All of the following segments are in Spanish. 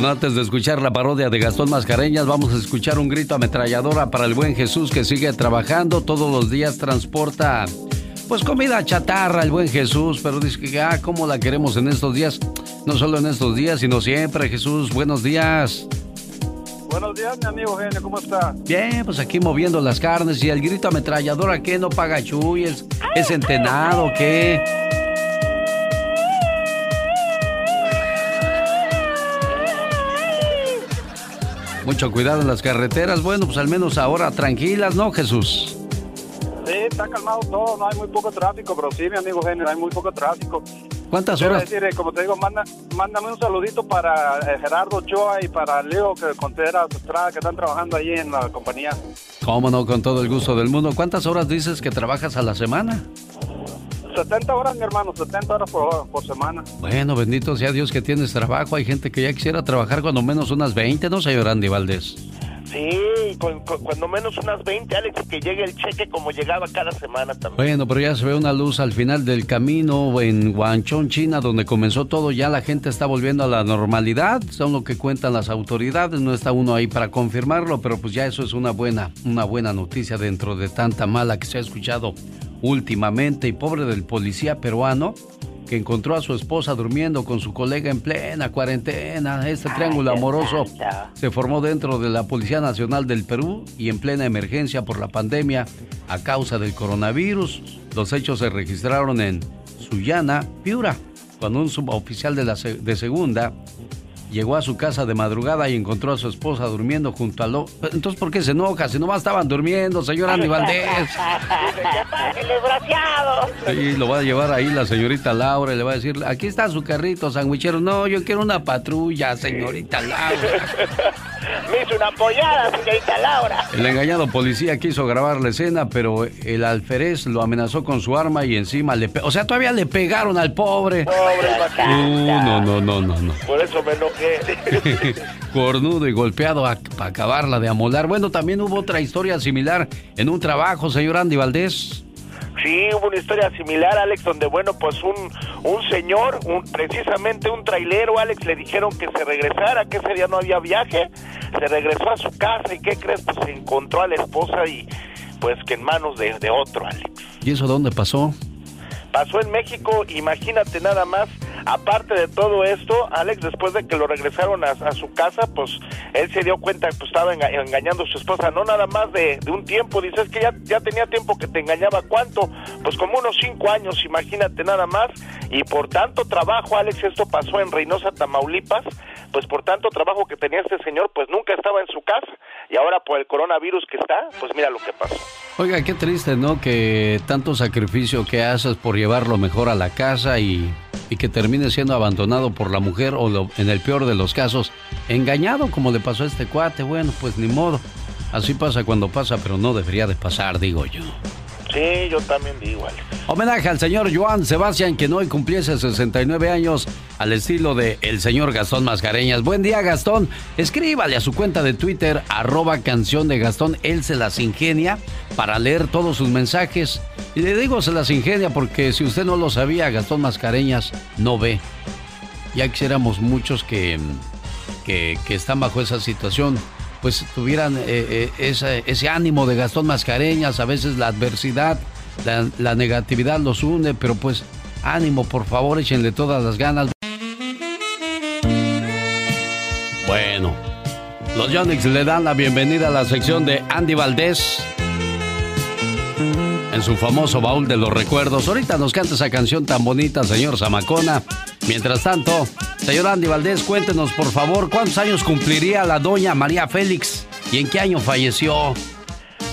Bueno, antes de escuchar la parodia de Gastón Mascareñas, vamos a escuchar un grito ametralladora para el buen Jesús que sigue trabajando. Todos los días transporta, pues, comida chatarra, el buen Jesús. Pero dice que, ah, ¿cómo la queremos en estos días? No solo en estos días, sino siempre, Jesús. Buenos días. Buenos días, mi amigo Genio, ¿cómo está? Bien, pues aquí moviendo las carnes y el grito ametralladora, ¿qué? ¿No paga chuy? ¿Es, es entenado? ¿Qué? Mucho cuidado en las carreteras. Bueno, pues al menos ahora tranquilas, ¿no, Jesús? Sí, está calmado todo, no hay muy poco tráfico, pero sí, mi amigo Genio, hay muy poco tráfico. ¿Cuántas horas? Decir, eh, como te digo, manda, mándame un saludito para eh, Gerardo Ochoa y para Leo que Contreras Estrada que están trabajando ahí en la compañía. Cómo no, con todo el gusto del mundo. ¿Cuántas horas dices que trabajas a la semana? 70 horas, mi hermano, 70 horas por, por, semana. Bueno, bendito sea Dios que tienes trabajo. Hay gente que ya quisiera trabajar cuando menos unas 20, ¿no, señor Andy Valdés? Sí, cuando menos unas 20, Alex, que llegue el cheque como llegaba cada semana también. Bueno, pero ya se ve una luz al final del camino en Guangzhou, China, donde comenzó todo. Ya la gente está volviendo a la normalidad, son lo que cuentan las autoridades. No está uno ahí para confirmarlo, pero pues ya eso es una buena, una buena noticia dentro de tanta mala que se ha escuchado últimamente. Y pobre del policía peruano que encontró a su esposa durmiendo con su colega en plena cuarentena. Este triángulo amoroso se formó dentro de la Policía Nacional del Perú y en plena emergencia por la pandemia a causa del coronavirus. Los hechos se registraron en Sullana, Piura, cuando un suboficial de, la, de segunda llegó a su casa de madrugada y encontró a su esposa durmiendo junto al... Entonces, ¿por qué se enoja? Si nomás estaban durmiendo, señor Andy Valdés. ¡El desgraciado! Sí, lo va a llevar ahí la señorita Laura y le va a decir, aquí está su carrito sandwichero. No, yo quiero una patrulla, señorita Laura. Me hizo una apoyada, señorita Laura. El engañado policía quiso grabar la escena, pero el alférez lo amenazó con su arma y encima le... O sea, todavía le pegaron al pobre. Pobre uh, no, no, no, no, no. Por eso me enojé. Cornudo y golpeado para acabarla de amolar. Bueno, también hubo otra historia similar en un trabajo, señor Andy Valdés. Sí, hubo una historia similar, Alex, donde, bueno, pues un, un señor, un, precisamente un trailero, Alex, le dijeron que se regresara, que ese día no había viaje, se regresó a su casa y, ¿qué crees? Pues se encontró a la esposa y, pues, que en manos de, de otro, Alex. ¿Y eso dónde pasó? Pasó en México, imagínate nada más, Aparte de todo esto, Alex, después de que lo regresaron a, su casa, pues él se dio cuenta que pues, estaba engañando a su esposa, no nada más de, un tiempo, dices que ya, ya tenía tiempo que te engañaba, ¿cuánto? Pues como unos cinco años, imagínate nada más, y por tanto trabajo, Alex, esto pasó en Reynosa, Tamaulipas, pues por tanto trabajo que tenía este señor, pues nunca estaba en su casa, y ahora por el coronavirus que está, pues mira lo que pasó. Oiga, qué triste, ¿no? Que tanto sacrificio que haces por llevarlo mejor a la casa y y que termine siendo abandonado por la mujer o en el peor de los casos, engañado como le pasó a este cuate. Bueno, pues ni modo. Así pasa cuando pasa, pero no debería de pasar, digo yo. Sí, yo también digo, igual. Homenaje al señor Joan Sebastián, que hoy cumpliese 69 años, al estilo de el señor Gastón Mascareñas. Buen día, Gastón. Escríbale a su cuenta de Twitter, arroba canción de Gastón. Él se las ingenia para leer todos sus mensajes. Y le digo se las ingenia porque si usted no lo sabía, Gastón Mascareñas no ve. Ya quisiéramos muchos que, que, que están bajo esa situación pues tuvieran eh, eh, ese, ánimo de Gastón Mascareñas, a veces la adversidad, la, negatividad los une, pero pues ánimo, por favor, échenle todas las ganas. Bueno, los Yonix le dan la bienvenida a la sección de Andy Valdés en su famoso baúl de los recuerdos. Ahorita nos canta esa canción tan bonita, señor Zamacona. Mientras tanto, señor Andy Valdés, cuéntenos por favor cuántos años cumpliría la doña María Félix y en qué año falleció.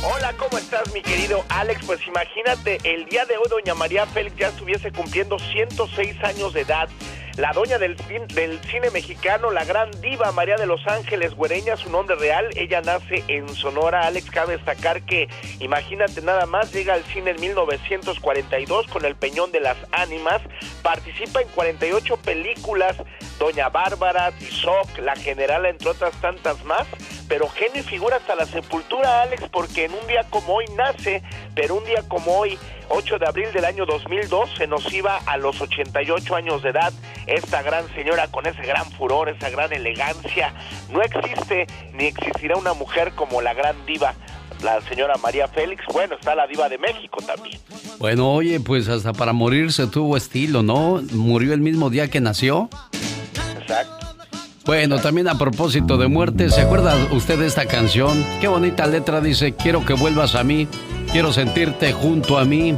Hola, ¿cómo estás, mi querido Alex? Pues imagínate, el día de hoy doña María Félix ya estuviese cumpliendo 106 años de edad la doña del, del cine mexicano, la gran diva María de los Ángeles Güereña, su nombre real, ella nace en Sonora. Alex, cabe destacar que, imagínate nada más, llega al cine en 1942 con El Peñón de las Ánimas, participa en 48 películas, Doña Bárbara, Tizoc, La General, entre otras tantas más pero genio y figura hasta la sepultura, Alex, porque en un día como hoy nace, pero un día como hoy, 8 de abril del año 2002, se nos iba a los 88 años de edad esta gran señora con ese gran furor, esa gran elegancia. No existe ni existirá una mujer como la gran diva la señora María Félix, bueno, está la diva de México también. Bueno, oye, pues hasta para morirse tuvo estilo, ¿no? Murió el mismo día que nació. Exacto. Bueno, también a propósito de muerte, ¿se acuerda usted de esta canción? Qué bonita letra dice, quiero que vuelvas a mí, quiero sentirte junto a mí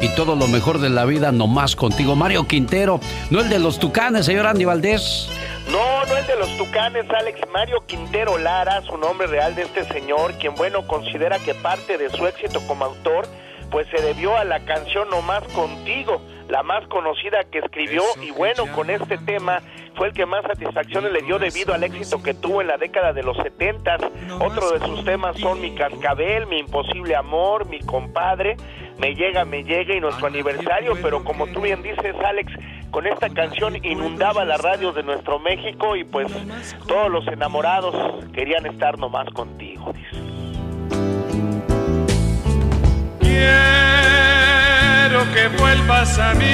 y todo lo mejor de la vida nomás contigo. Mario Quintero, no el de los tucanes, señor Andy Valdés. No, no el de los tucanes, Alex Mario Quintero Lara, su nombre real de este señor, quien bueno considera que parte de su éxito como autor pues se debió a la canción Nomás Contigo, la más conocida que escribió y bueno, con este tema fue el que más satisfacciones le dio debido al éxito que tuvo en la década de los 70. Otro de sus temas son Mi Cascabel, Mi Imposible Amor, Mi Compadre, Me Llega, Me Llega y nuestro aniversario, pero como tú bien dices, Alex, con esta canción inundaba las radios de nuestro México y pues todos los enamorados querían estar nomás contigo, Quiero que vuelvas a mí.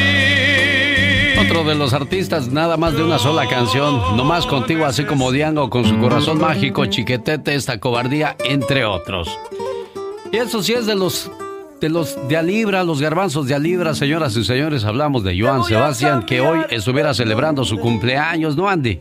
Otro de los artistas, nada más de una sola canción, nomás contigo, así como Diango con su corazón mágico, Chiquetete, esta cobardía, entre otros. Y eso sí es de los de los de Alibra, los garbanzos de Alibra, señoras y señores, hablamos de Joan Sebastián, que hoy estuviera celebrando su cumpleaños, ¿no, Andy?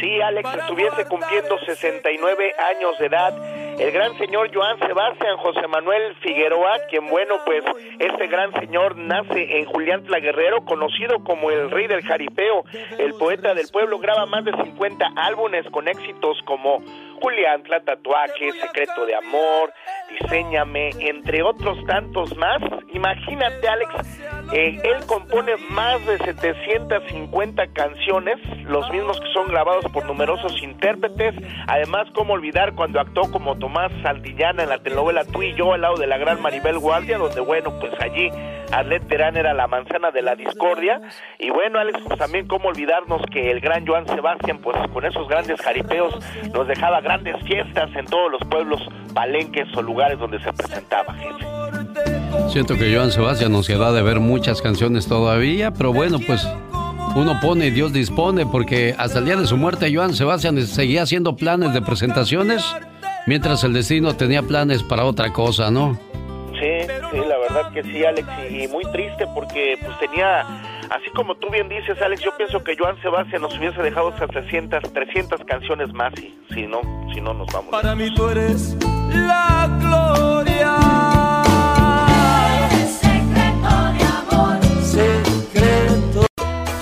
Sí, Alex estuviese cumpliendo 69 años de edad el gran señor Joan Sebastián José Manuel Figueroa, quien bueno, pues este gran señor nace en Julián Guerrero, conocido como el rey del jaripeo, el poeta del pueblo, graba más de 50 álbumes con éxitos como Julián, Tatuaje, Secreto de Amor, Diseñame, entre otros tantos más. Imagínate, Alex, eh, él compone más de 750 canciones, los mismos que son grabados por numerosos intérpretes. Además, cómo olvidar cuando actuó como Tomás Santillana en la telenovela Tú y yo al lado de la gran Maribel Guardia, donde, bueno, pues allí Arlet Terán era la manzana de la discordia. Y bueno, Alex, pues también cómo olvidarnos que el gran Joan Sebastián, pues con esos grandes jaripeos, nos dejaba grandes fiestas en todos los pueblos, palenques o lugares donde se presentaba, gente. Siento que Joan Sebastián nos queda de ver muchas canciones todavía, pero bueno, pues uno pone y Dios dispone, porque hasta el día de su muerte Joan Sebastián seguía haciendo planes de presentaciones, mientras el destino tenía planes para otra cosa, ¿no? Sí, sí, la verdad que sí, Alex, y muy triste porque pues tenía, así como tú bien dices, Alex, yo pienso que Joan Sebastián nos hubiese dejado esas 300, 300 canciones más, y si no, si no nos vamos. Para mí tú eres la gloria.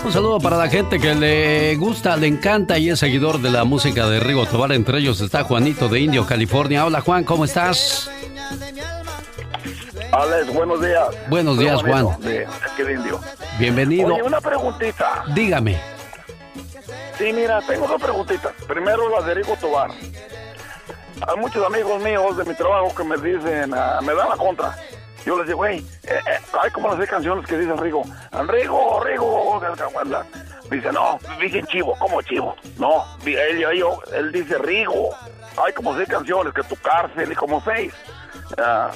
Un saludo para la gente que le gusta, le encanta y es seguidor de la música de Rigo Tobar. Entre ellos está Juanito de Indio, California. Hola Juan, ¿cómo estás? Alex, buenos días. Buenos días, Juan. De, Indio. Bienvenido. Oye, una preguntita. Dígame. Sí, mira, tengo dos preguntitas. Primero, la de Rigo Tobar. Hay muchos amigos míos de mi trabajo que me dicen, ah, me dan la contra. Yo les digo, güey, eh, eh, hay como las canciones que dicen Rigo. Rigo, Rigo, Dice, no, dice chivo, ¿cómo chivo? No, él, él dice Rigo. Hay como seis canciones, que tu cárcel y como seis. Ah,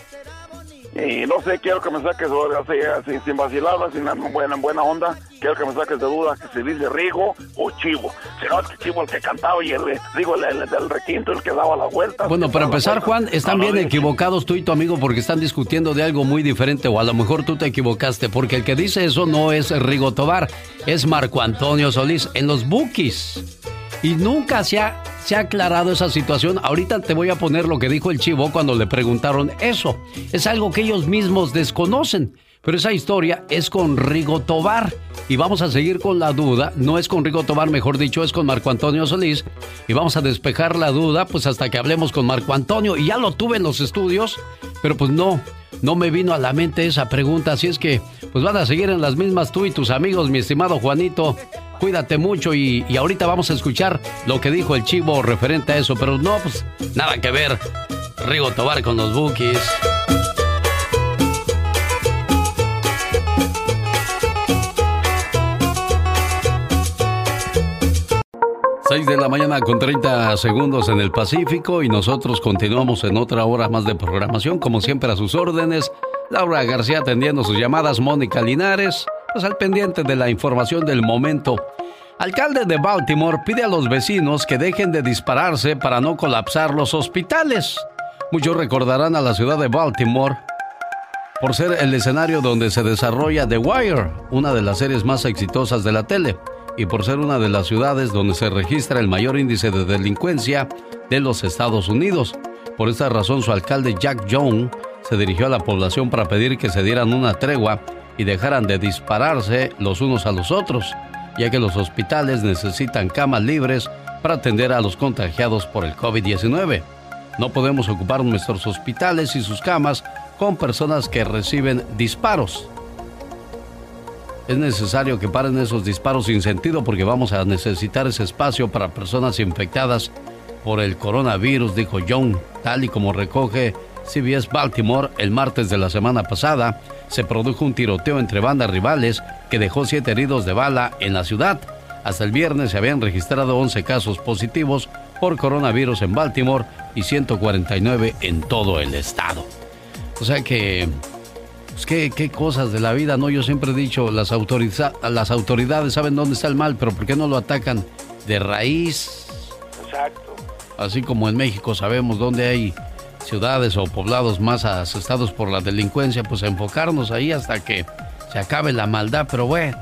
y no sé, quiero que me saques así, sin vacilar, sin buena, buena onda, quiero que me saques de duda que se dice Rigo o Chivo. Si no, es Chivo el que cantaba y el, digo, el, del requinto, el que daba la vuelta. Bueno, para empezar, Juan, están bien equivocados tú y tu amigo porque están discutiendo de algo muy diferente o a lo mejor tú te equivocaste porque el que dice eso no es Rigo Tobar, es Marco Antonio Solís en los Bookies. Y nunca se ha, se ha aclarado esa situación. Ahorita te voy a poner lo que dijo el chivo cuando le preguntaron eso. Es algo que ellos mismos desconocen. Pero esa historia es con Rigo Tobar. Y vamos a seguir con la duda. No es con Rigo Tobar, mejor dicho, es con Marco Antonio Solís. Y vamos a despejar la duda, pues hasta que hablemos con Marco Antonio. Y ya lo tuve en los estudios, pero pues no, no me vino a la mente esa pregunta. Así es que, pues van a seguir en las mismas tú y tus amigos, mi estimado Juanito. Cuídate mucho y, ahorita vamos a escuchar lo que dijo el chivo referente a eso, pero no, pues nada que ver. Rigo Tobar con los bookies. 6 de la mañana con 30 segundos en el Pacífico y nosotros continuamos en otra hora más de programación, como siempre a sus órdenes. Laura García atendiendo sus llamadas, Mónica Linares, pues al pendiente de la información del momento. Alcalde de Baltimore pide a los vecinos que dejen de dispararse para no colapsar los hospitales. Muchos recordarán a la ciudad de Baltimore por ser el escenario donde se desarrolla The Wire, una de las series más exitosas de la tele y por ser una de las ciudades donde se registra el mayor índice de delincuencia de los Estados Unidos. Por esta razón, su alcalde Jack Young se dirigió a la población para pedir que se dieran una tregua y dejaran de dispararse los unos a los otros, ya que los hospitales necesitan camas libres para atender a los contagiados por el COVID-19. No podemos ocupar nuestros hospitales y sus camas con personas que reciben disparos es necesario que paren esos disparos sin sentido porque vamos a necesitar ese espacio para personas infectadas por el coronavirus, dijo John, tal y como recoge CBS Baltimore el martes de la semana pasada, se produjo un tiroteo entre bandas rivales que dejó siete heridos de bala en la ciudad. Hasta el viernes se habían registrado 11 casos positivos por coronavirus en Baltimore y 149 en todo el estado. O sea que pues, qué, cosas de la vida, ¿no? Yo siempre he dicho, las, las autoridades saben dónde está el mal, pero ¿por qué no lo atacan de raíz? Exacto. Así como en México sabemos dónde hay ciudades o poblados más asestados por la delincuencia, pues enfocarnos ahí hasta que se acabe la maldad, pero bueno,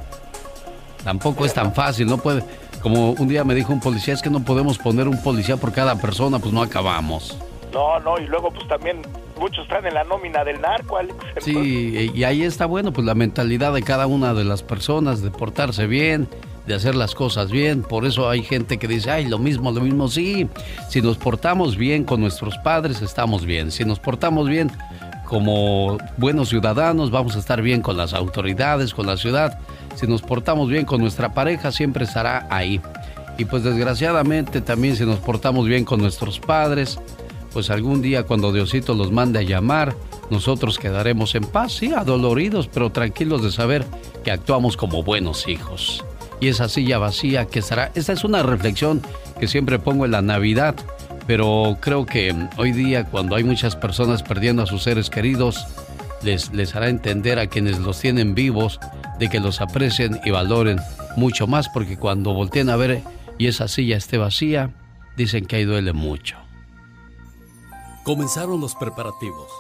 tampoco es tan fácil, no puede, como un día me dijo un policía, es que no podemos poner un policía por cada persona, pues no acabamos. No, no, y luego pues también muchos están en la nómina del narco, Alex. Sí, y ahí está bueno, pues la mentalidad de cada una de las personas de portarse bien, de hacer las cosas bien. Por eso hay gente que dice, ay, lo mismo, lo mismo. Sí, si nos portamos bien con nuestros padres, estamos bien. Si nos portamos bien como buenos ciudadanos, vamos a estar bien con las autoridades, con la ciudad. Si nos portamos bien con nuestra pareja, siempre estará ahí. Y pues desgraciadamente también si nos portamos bien con nuestros padres, pues algún día cuando Diosito los mande a llamar, nosotros quedaremos en paz, sí, adoloridos, pero tranquilos de saber que actuamos como buenos hijos. Y esa silla vacía que estará, esta es una reflexión que siempre pongo en la Navidad, pero creo que hoy día cuando hay muchas personas perdiendo a sus seres queridos, les, les hará entender a quienes los tienen vivos de que los aprecien y valoren mucho más, porque cuando volteen a ver y esa silla esté vacía, dicen que ahí duele mucho. Comenzaron los preparativos.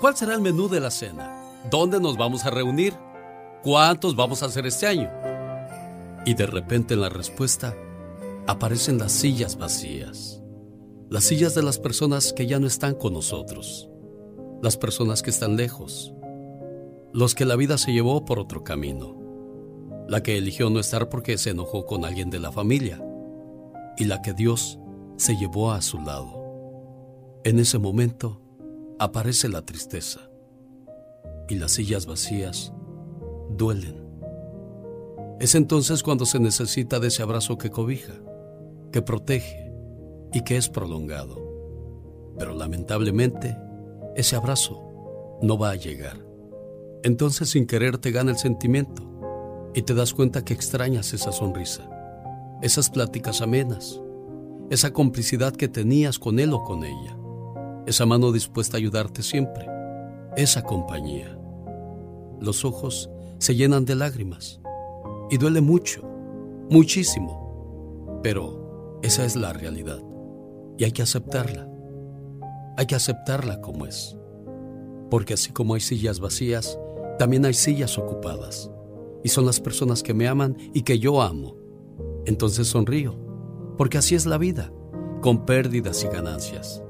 ¿Cuál será el menú de la cena? ¿Dónde nos vamos a reunir? ¿Cuántos vamos a hacer este año? Y de repente en la respuesta aparecen las sillas vacías. Las sillas de las personas que ya no están con nosotros. Las personas que están lejos. Los que la vida se llevó por otro camino. La que eligió no estar porque se enojó con alguien de la familia. Y la que Dios se llevó a su lado. En ese momento aparece la tristeza y las sillas vacías duelen. Es entonces cuando se necesita de ese abrazo que cobija, que protege y que es prolongado. Pero lamentablemente, ese abrazo no va a llegar. Entonces sin querer te gana el sentimiento y te das cuenta que extrañas esa sonrisa, esas pláticas amenas, esa complicidad que tenías con él o con ella esa mano dispuesta a ayudarte siempre, esa compañía. Los ojos se llenan de lágrimas y duele mucho, muchísimo, pero esa es la realidad y hay que aceptarla. Hay que aceptarla como es, porque así como hay sillas vacías, también hay sillas ocupadas y son las personas que me aman y que yo amo. Entonces sonrío, porque así es la vida, con pérdidas y ganancias.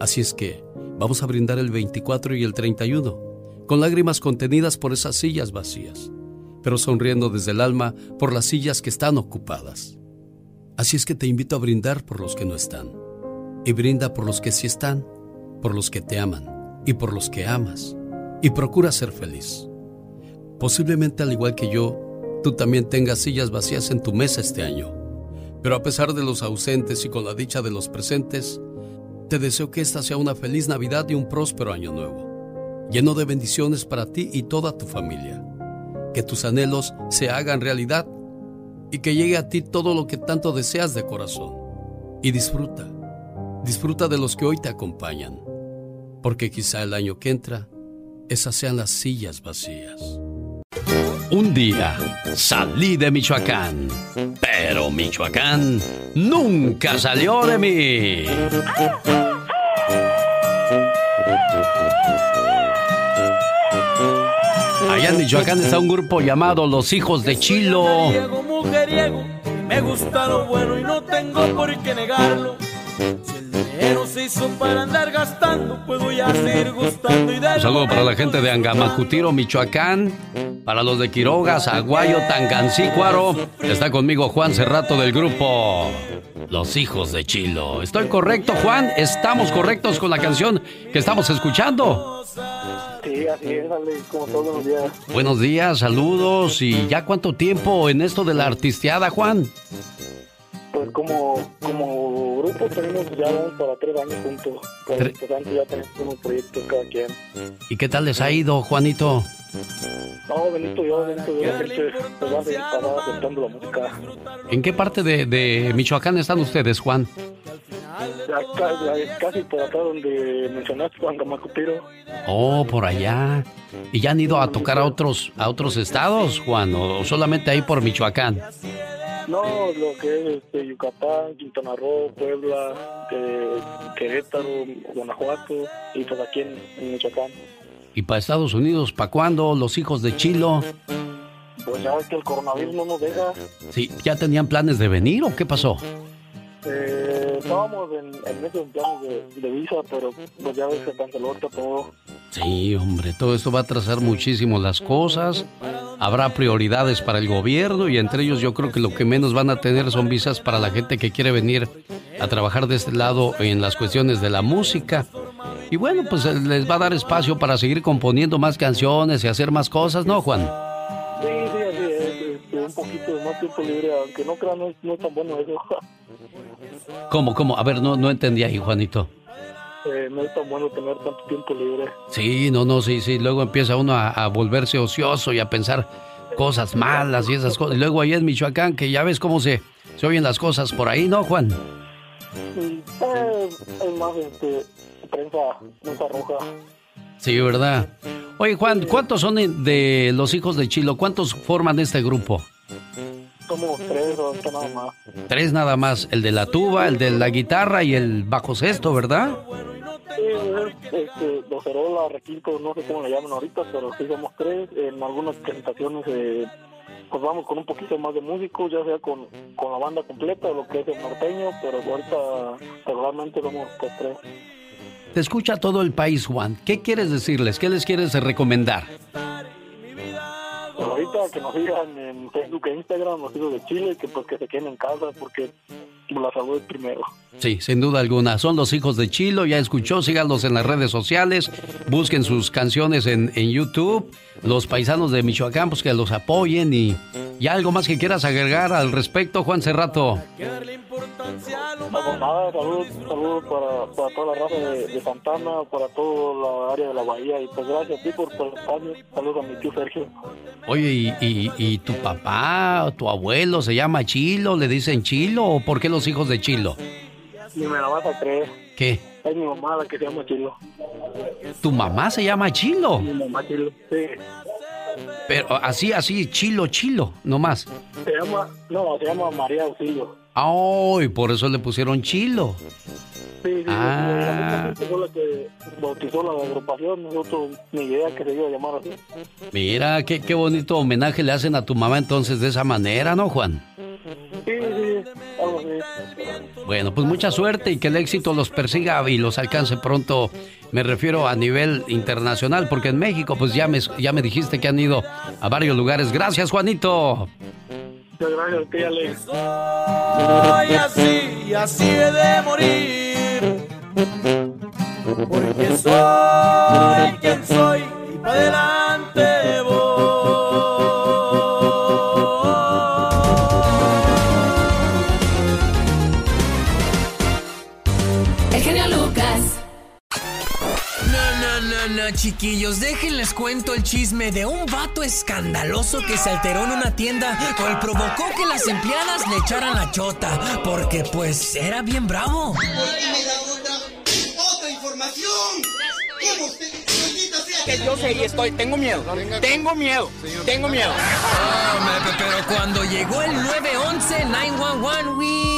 Así es que vamos a brindar el 24 y el 31, con lágrimas contenidas por esas sillas vacías, pero sonriendo desde el alma por las sillas que están ocupadas. Así es que te invito a brindar por los que no están, y brinda por los que sí están, por los que te aman y por los que amas, y procura ser feliz. Posiblemente al igual que yo, tú también tengas sillas vacías en tu mesa este año, pero a pesar de los ausentes y con la dicha de los presentes, te deseo que esta sea una feliz Navidad y un próspero año nuevo, lleno de bendiciones para ti y toda tu familia. Que tus anhelos se hagan realidad y que llegue a ti todo lo que tanto deseas de corazón. Y disfruta, disfruta de los que hoy te acompañan, porque quizá el año que entra, esas sean las sillas vacías. Un día salí de Michoacán, pero Michoacán nunca salió de mí. Allá en Michoacán está un grupo llamado Los Hijos de Chilo. Me gusta lo bueno y no tengo por qué negarlo. Un saludo para la gente de Angamacutiro, Michoacán. Para los de Quiroga, Aguayo, Tangancícuaro. Está conmigo Juan Cerrato del grupo Los Hijos de Chilo. ¿Estoy correcto, Juan? ¿Estamos correctos con la canción que estamos escuchando? Sí, así es, como todos los días. Buenos días, saludos. ¿Y ya cuánto tiempo en esto de la artisteada, Juan? Pues como, como grupo tenemos ya para tres años juntos. Por Tre tanto ya tenemos unos proyectos cada quien. ¿Y qué tal les ha ido, Juanito? No, Benito, yo, Benito, yo, pues aceptando la música. ¿En qué parte de, de Michoacán están ustedes, Juan? casi por acá donde mencionaste, Juan. Oh, por allá. ¿Y ya han ido a tocar a otros, a otros estados, Juan, o solamente ahí por Michoacán? No, lo que es este, Yucatán, Quintana Roo, Puebla, eh, Querétaro, Guanajuato y pues aquí en, Michoacán. ¿Y para Estados Unidos, para cuándo los hijos de Chilo? Pues ya que el coronavirus no nos deja. Sí, ¿ya tenían planes de venir o qué pasó? Eh, estábamos en, en medio de, de, visa, pero pues ya ves que canceló todo. Sí, hombre, todo esto va a atrasar muchísimo las cosas. Habrá prioridades para el gobierno y entre ellos yo creo que lo que menos van a tener son visas para la gente que quiere venir a trabajar de este lado en las cuestiones de la música. Y bueno, pues les va a dar espacio para seguir componiendo más canciones y hacer más cosas, ¿no, Juan? Un poquito de más tiempo libre, aunque no crean, no, no es tan bueno eso. ¿Cómo, cómo? A ver, no, no entendí ahí, Juanito. Eh, no es tan bueno tener tanto tiempo libre. Sí, no, no, sí, sí. Luego empieza uno a, volverse ocioso y a pensar cosas malas y esas cosas. Y luego ahí en Michoacán, que ya ves cómo se, se oyen las cosas por ahí, ¿no, Juan? Sí, eh, es más este, prensa, prensa roja. Sí, ¿verdad? Oye, Juan, ¿cuántos son de los hijos de Chilo? ¿Cuántos forman este grupo? Somos tres, nada más. Tres nada más, el de la tuba, el de la guitarra y el bajo sexto, ¿verdad? Sí, este, docerola, requinto, no sé cómo le llaman ahorita, pero sí somos tres. En algunas presentaciones eh, pues vamos con un poquito más de músicos, ya sea con, con la banda completa, lo que es el norteño, pero ahorita regularmente somos tres. Te escucha todo el país, Juan. ¿Qué quieres decirles? ¿Qué les quieres recomendar? Ahorita que nos sigan en Facebook e Instagram, los hijos de Chile, que pues que se queden en casa porque la salud primero. Sí, sin duda alguna. Son los hijos de Chilo, ya escuchó, síganlos en las redes sociales, busquen sus canciones en, en YouTube, los paisanos de Michoacán, pues que los apoyen y, y algo más que quieras agregar al respecto, Juan Cerrato. No, nada, saludos, saludos para, para, toda la raza de, Santana, para toda la área de la bahía y pues gracias a ti por, por el espacio. Saludos a mi tío Sergio. Oye, ¿y, y, y tu papá tu abuelo se llama Chilo? ¿Le dicen Chilo o por qué los hijos de Chilo? Ni me la vas a creer. ¿Qué? Es mi mamá la que se llama Chilo. ¿Tu mamá se llama Chilo? Mi mamá Chilo, sí. Pero así, así, Chilo, Chilo, nomás. Se llama, no, se llama María Auxilio. ¡Ay! por eso le pusieron Chilo. Sí, sí, ah. fue la que bautizó la agrupación, nosotros ni idea que se iba a llamar así. Mira, qué, qué bonito homenaje le hacen a tu mamá entonces de esa manera, ¿no, Juan? Sí, sí, algo así. Bueno, pues mucha suerte y que el éxito los persiga y los alcance pronto. Me refiero a nivel internacional, porque en México, pues ya me, ya me dijiste que han ido a varios lugares. Gracias, Juanito. Muchas gracias, Alex. Soy así, así he de morir. Porque soy quien soy y para adelante voy. Chiquillos, déjenles cuento el chisme de un vato escandaloso que se alteró en una tienda, cual provocó que las empleadas le echaran la chota, porque pues era bien bravo. otra, información. Que yo sé y estoy, tengo miedo, tengo miedo, tengo miedo. Oh, pero cuando llegó el 911, 911,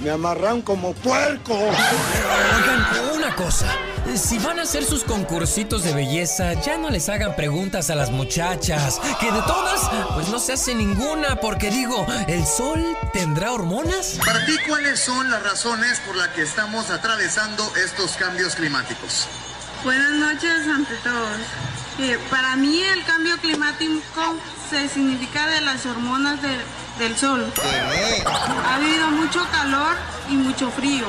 Me amarran como puerco. Oigan, una cosa. Si van a hacer sus concursitos de belleza, ya no les hagan preguntas a las muchachas. Que de todas, pues no se hace ninguna, porque digo, ¿el sol tendrá hormonas? Para ti, ¿cuáles son las razones por las que estamos atravesando estos cambios climáticos? Buenas noches ante todos. para mí el cambio climático se significa de las hormonas del sol. Ha habido mucho calor y mucho frío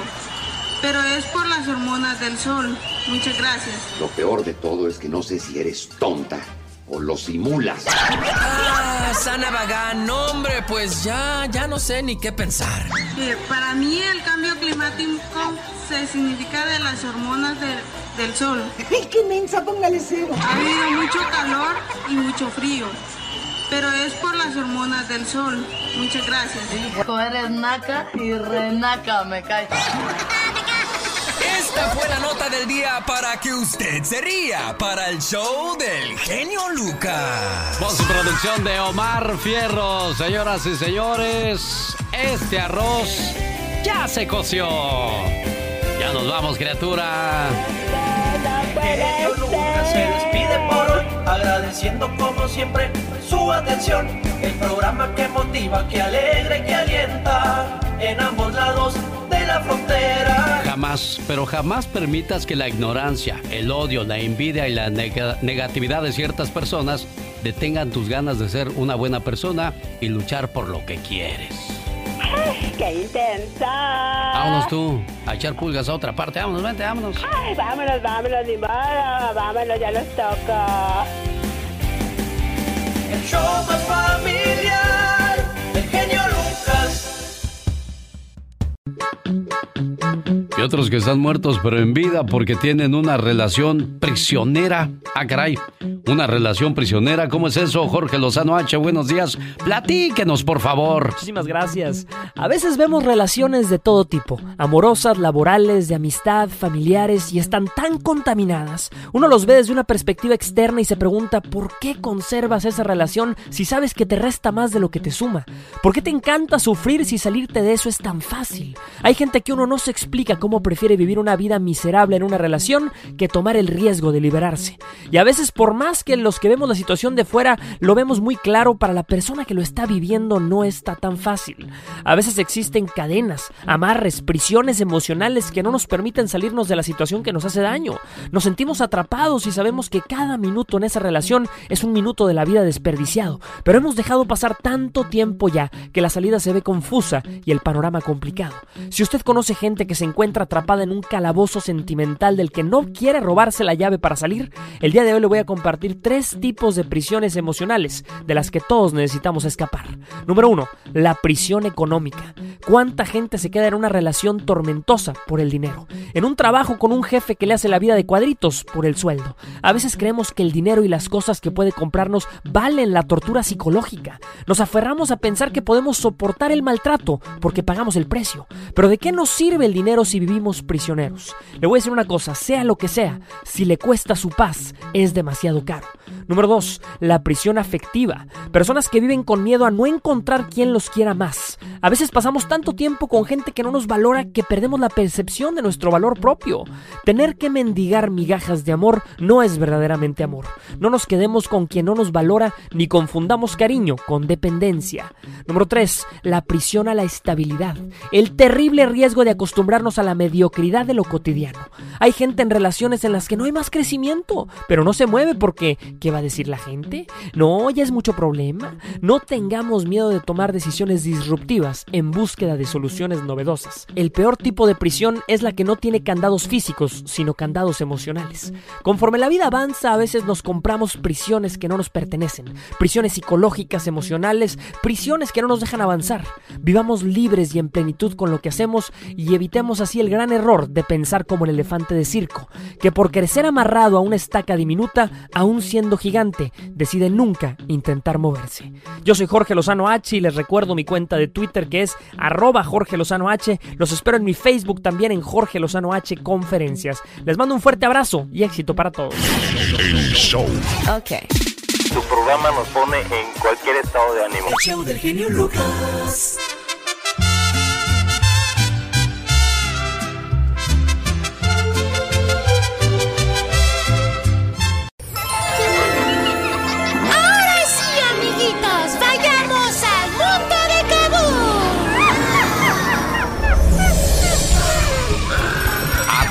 pero es por las hormonas del sol. Muchas gracias. Lo peor de todo es que no sé si eres tonta o lo simulas. Ah, Sana Bagán, hombre, pues ya, ya no sé ni qué pensar. para mí el cambio climático se significa de las hormonas del sol. ¡Qué mensa, póngale cero! Ha habido mucho calor y mucho frío. Pero es por las hormonas del sol. Muchas gracias. Tú eres naca y renaca, me cae. Esta fue la nota del día para que usted se ría para el show del genio Lucas. Voz producción de Omar Fierro. Señoras y señores, este arroz ya se coció. Ya nos vamos, criatura. Genio Lucas agradeciendo como siempre su atención. El programa que motiva, que alegra y que alienta en ambos lados de la frontera. Jamás, pero jamás permitas que la ignorancia, el odio, la envidia y la negatividad de ciertas personas detengan tus ganas de ser una buena persona y luchar por lo que quieres. ¡Qué intensa! Vámonos tú, a echar pulgas a otra parte. Vámonos, vente, vámonos. Ay, vámonos, vámonos, ni modo. Vámonos, ya nos toca. El show más familiar, el genio Y otros que están muertos pero en vida porque tienen una relación prisionera. Ah, caray. Una relación prisionera. ¿Cómo es eso, Jorge Lozano H? Buenos días. Platíquenos, por favor. Muchísimas gracias. A veces vemos relaciones de todo tipo. Amorosas, laborales, de amistad, familiares y están tan contaminadas. Uno los ve desde una perspectiva externa y se pregunta ¿por qué conservas esa relación si sabes que te resta más de lo que te suma? ¿Por qué te encanta sufrir si salirte de eso es tan fácil? Hay gente que uno no se explica cómo prefiere vivir una vida miserable en una relación que tomar el riesgo de liberarse. Y a veces por más que los que vemos la situación de fuera lo vemos muy claro, para la persona que lo está viviendo no está tan fácil. A veces existen cadenas, amarres, prisiones emocionales que no nos permiten salirnos de la situación que nos hace daño. Nos sentimos atrapados y sabemos que cada minuto en esa relación es un minuto de la vida desperdiciado. Pero hemos dejado pasar tanto tiempo ya que la salida se ve confusa y el panorama complicado. Si usted conoce gente que se encuentra atrapada en un calabozo sentimental del que no quiere robarse la llave para salir, el día de hoy le voy a compartir tres tipos de prisiones emocionales de las que todos necesitamos escapar. Número uno, la prisión económica. ¿Cuánta gente se queda en una relación tormentosa por el dinero? En un trabajo con un jefe que le hace la vida de cuadritos por el sueldo. A veces creemos que el dinero y las cosas que puede comprarnos valen la tortura psicológica. Nos aferramos a pensar que podemos soportar el maltrato porque pagamos el precio. Pero ¿de qué nos sirve el dinero si vivimos prisioneros. Le voy a decir una cosa, sea lo que sea, si le cuesta su paz, es demasiado caro. Número 2. La prisión afectiva. Personas que viven con miedo a no encontrar quien los quiera más. A veces pasamos tanto tiempo con gente que no nos valora que perdemos la percepción de nuestro valor propio. Tener que mendigar migajas de amor no es verdaderamente amor. No nos quedemos con quien no nos valora ni confundamos cariño con dependencia. Número 3. La prisión a la estabilidad. El terrible riesgo de acostumbrarnos a la mediocridad de lo cotidiano. Hay gente en relaciones en las que no hay más crecimiento, pero no se mueve porque ¿qué va a decir la gente? No, ya es mucho problema. No tengamos miedo de tomar decisiones disruptivas en búsqueda de soluciones novedosas. El peor tipo de prisión es la que no tiene candados físicos, sino candados emocionales. Conforme la vida avanza, a veces nos compramos prisiones que no nos pertenecen, prisiones psicológicas, emocionales, prisiones que no nos dejan avanzar. Vivamos libres y en plenitud con lo que hacemos y evitemos así el gran error de pensar como el elefante de circo, que por crecer amarrado a una estaca diminuta, aún siendo gigante, decide nunca intentar moverse. Yo soy Jorge Lozano H y les recuerdo mi cuenta de Twitter que es arroba Jorge Lozano H. Los espero en mi Facebook también en Jorge Lozano H Conferencias. Les mando un fuerte abrazo y éxito para todos. El show. Ok. Tu programa nos pone en cualquier estado de ánimo. El show del genio Lucas.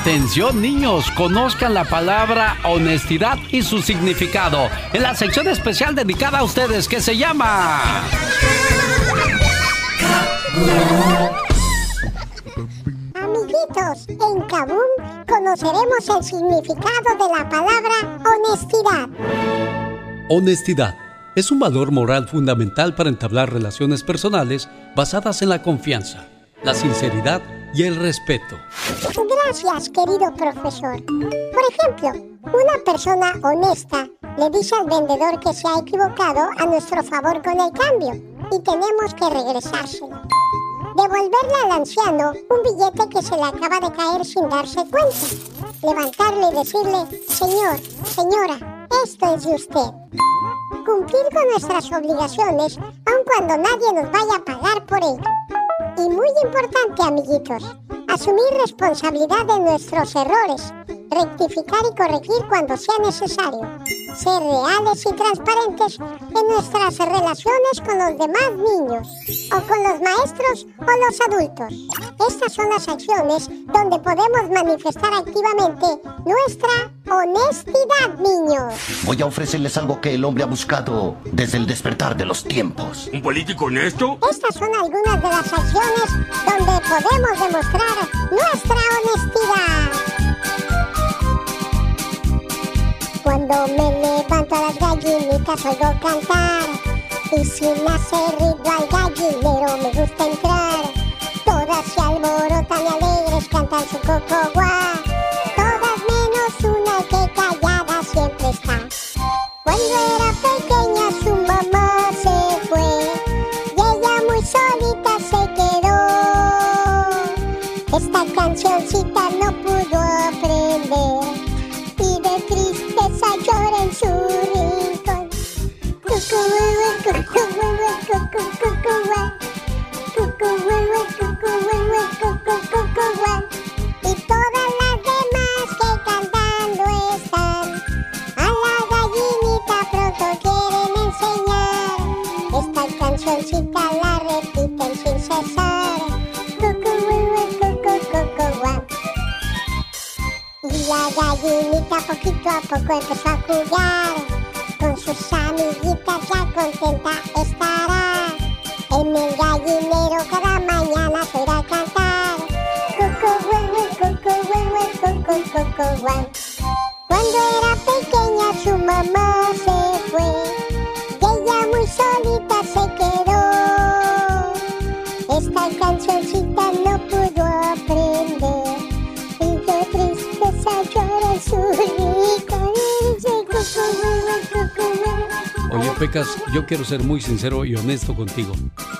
Atención niños, conozcan la palabra honestidad y su significado en la sección especial dedicada a ustedes que se llama... Amiguitos, en Kabum conoceremos el significado de la palabra honestidad. Honestidad es un valor moral fundamental para entablar relaciones personales basadas en la confianza, la sinceridad y el respeto. Gracias, querido profesor. Por ejemplo, una persona honesta le dice al vendedor que se ha equivocado a nuestro favor con el cambio y tenemos que regresárselo. Devolverle al anciano un billete que se le acaba de caer sin darse cuenta. Levantarle y decirle, señor, señora, esto es de usted. Cumplir con nuestras obligaciones aun cuando nadie nos vaya a pagar por ello. Y muy importante, amiguitos, asumir responsabilidad de nuestros errores, rectificar y corregir cuando sea necesario, ser reales y transparentes en nuestras relaciones con los demás niños, o con los maestros o los adultos. Estas son las acciones donde podemos manifestar activamente nuestra honestidad, niños. Voy a ofrecerles algo que el hombre ha buscado desde el despertar de los tiempos. ¿Un político honesto? Estas son algunas de las acciones donde podemos demostrar nuestra honestidad. Cuando me levanto a las gallinitas oigo cantar. Y si le hace ruido al gallinero me gusta entrar. Todas se alborotan y alegres cantan su coco guá poco empezó a jugar Con sus amiguitas ya contenta estará. En el gallinero cada mañana se irá a cantar. Cucu, huehue, cucu, huehue, cucu, cucu, Pecas, yo quiero ser muy sincero y honesto contigo.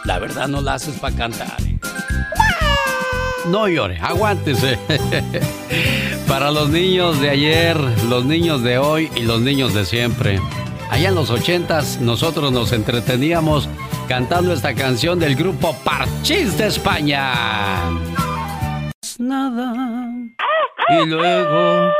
La verdad no la haces para cantar. ¿eh? No llore, aguántese. Para los niños de ayer, los niños de hoy y los niños de siempre. Allá en los ochentas nosotros nos entreteníamos cantando esta canción del grupo Parchís de España. Nada. Y luego...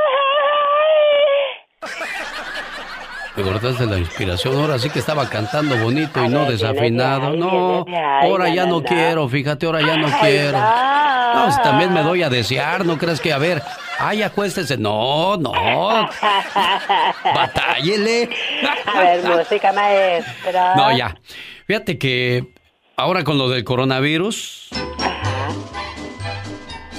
Me cortaste la inspiración. Ahora sí que estaba cantando bonito y no desafinado. No, ahora ya no quiero, fíjate, ahora ya no quiero. No, si también me doy a desear, ¿no crees que, a ver, ay, acuéstese? No, no. Batállele. A ver, música maestra. No, ya. Fíjate que ahora con lo del coronavirus.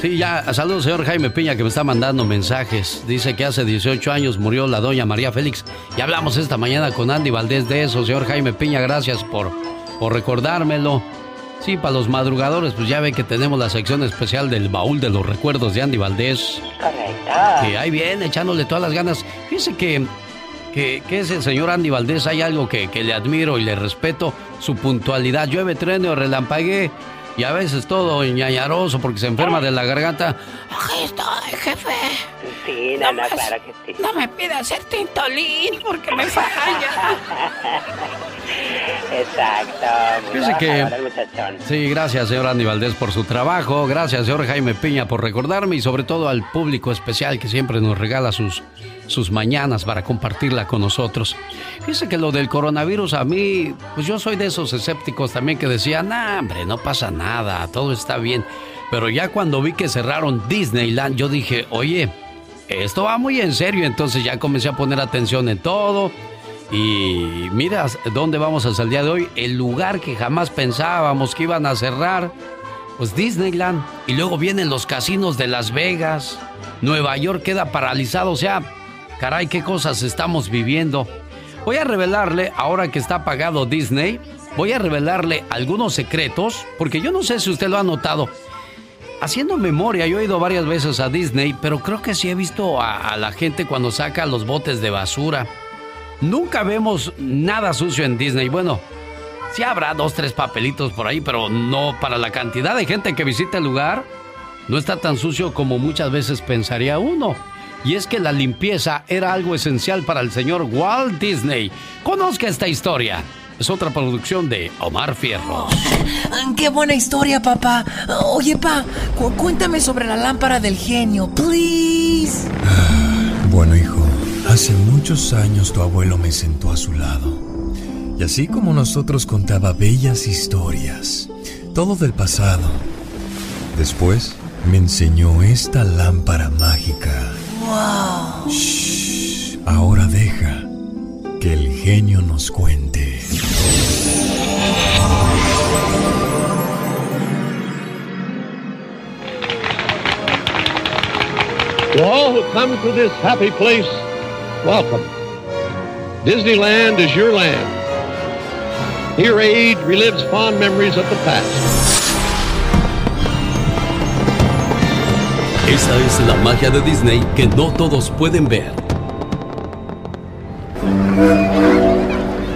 Sí, ya, saludos señor Jaime Piña que me está mandando mensajes. Dice que hace 18 años murió la doña María Félix. Y hablamos esta mañana con Andy Valdés de eso. Señor Jaime Piña, gracias por, por recordármelo. Sí, para los madrugadores, pues ya ve que tenemos la sección especial del baúl de los recuerdos de Andy Valdés. Correcto. Que ahí viene, echándole todas las ganas. Fíjese que, que, que ese señor Andy Valdés hay algo que, que le admiro y le respeto, su puntualidad. Llueve, trene o relampaguee y a veces todo ñañaroso porque se enferma de la garganta. Aquí estoy, jefe. Sí, no, no, claro que sí. No me pida hacer tintolín porque me falla. Exacto. Fíjese que... Sí, gracias, señor Andy Valdés, por su trabajo. Gracias, señor Jaime Piña, por recordarme y sobre todo al público especial que siempre nos regala sus, sus mañanas para compartirla con nosotros. Fíjese que lo del coronavirus a mí, pues yo soy de esos escépticos también que decían, nah, hombre, no pasa nada, todo está bien. Pero ya cuando vi que cerraron Disneyland, yo dije, oye, esto va muy en serio, entonces ya comencé a poner atención en todo. Y mira dónde vamos hasta el día de hoy, el lugar que jamás pensábamos que iban a cerrar, pues Disneyland. Y luego vienen los casinos de Las Vegas, Nueva York queda paralizado, o sea, caray, qué cosas estamos viviendo. Voy a revelarle, ahora que está apagado Disney, voy a revelarle algunos secretos, porque yo no sé si usted lo ha notado. Haciendo memoria, yo he ido varias veces a Disney, pero creo que sí he visto a, la gente cuando saca los botes de basura. Nunca vemos nada sucio en Disney. Bueno, sí habrá dos, tres papelitos por ahí, pero no para la cantidad de gente que visita el lugar. No está tan sucio como muchas veces pensaría uno. Y es que la limpieza era algo esencial para el señor Walt Disney. Conozca esta historia. Es otra producción de Omar Fierros. ¡Qué buena historia, papá! Oye, pa, cu cuéntame sobre la lámpara del genio, please. Bueno, hijo, hace muchos años tu abuelo me sentó a su lado. Y así como nosotros contaba bellas historias, todo del pasado. Después me enseñó esta lámpara mágica. ¡Wow! Shh, ahora deja que el genio nos cuente. To all who come to this happy place, welcome. Disneyland is your land. Here age relives fond memories of the past. Esa es la magia de Disney que no todos pueden ver.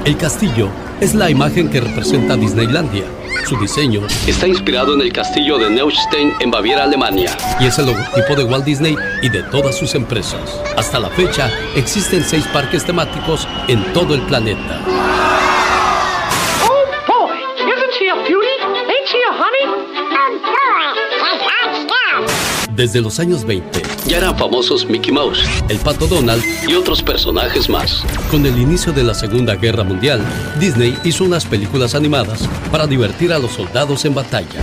El castillo es la imagen que representa Disneylandia. Su diseño está inspirado en el castillo de Neustein en Baviera, Alemania, y es el logotipo de Walt Disney y de todas sus empresas. Hasta la fecha, existen seis parques temáticos en todo el planeta. Desde los años 20, ya eran famosos Mickey Mouse, el Pato Donald y otros personajes más. Con el inicio de la Segunda Guerra Mundial, Disney hizo unas películas animadas para divertir a los soldados en batalla.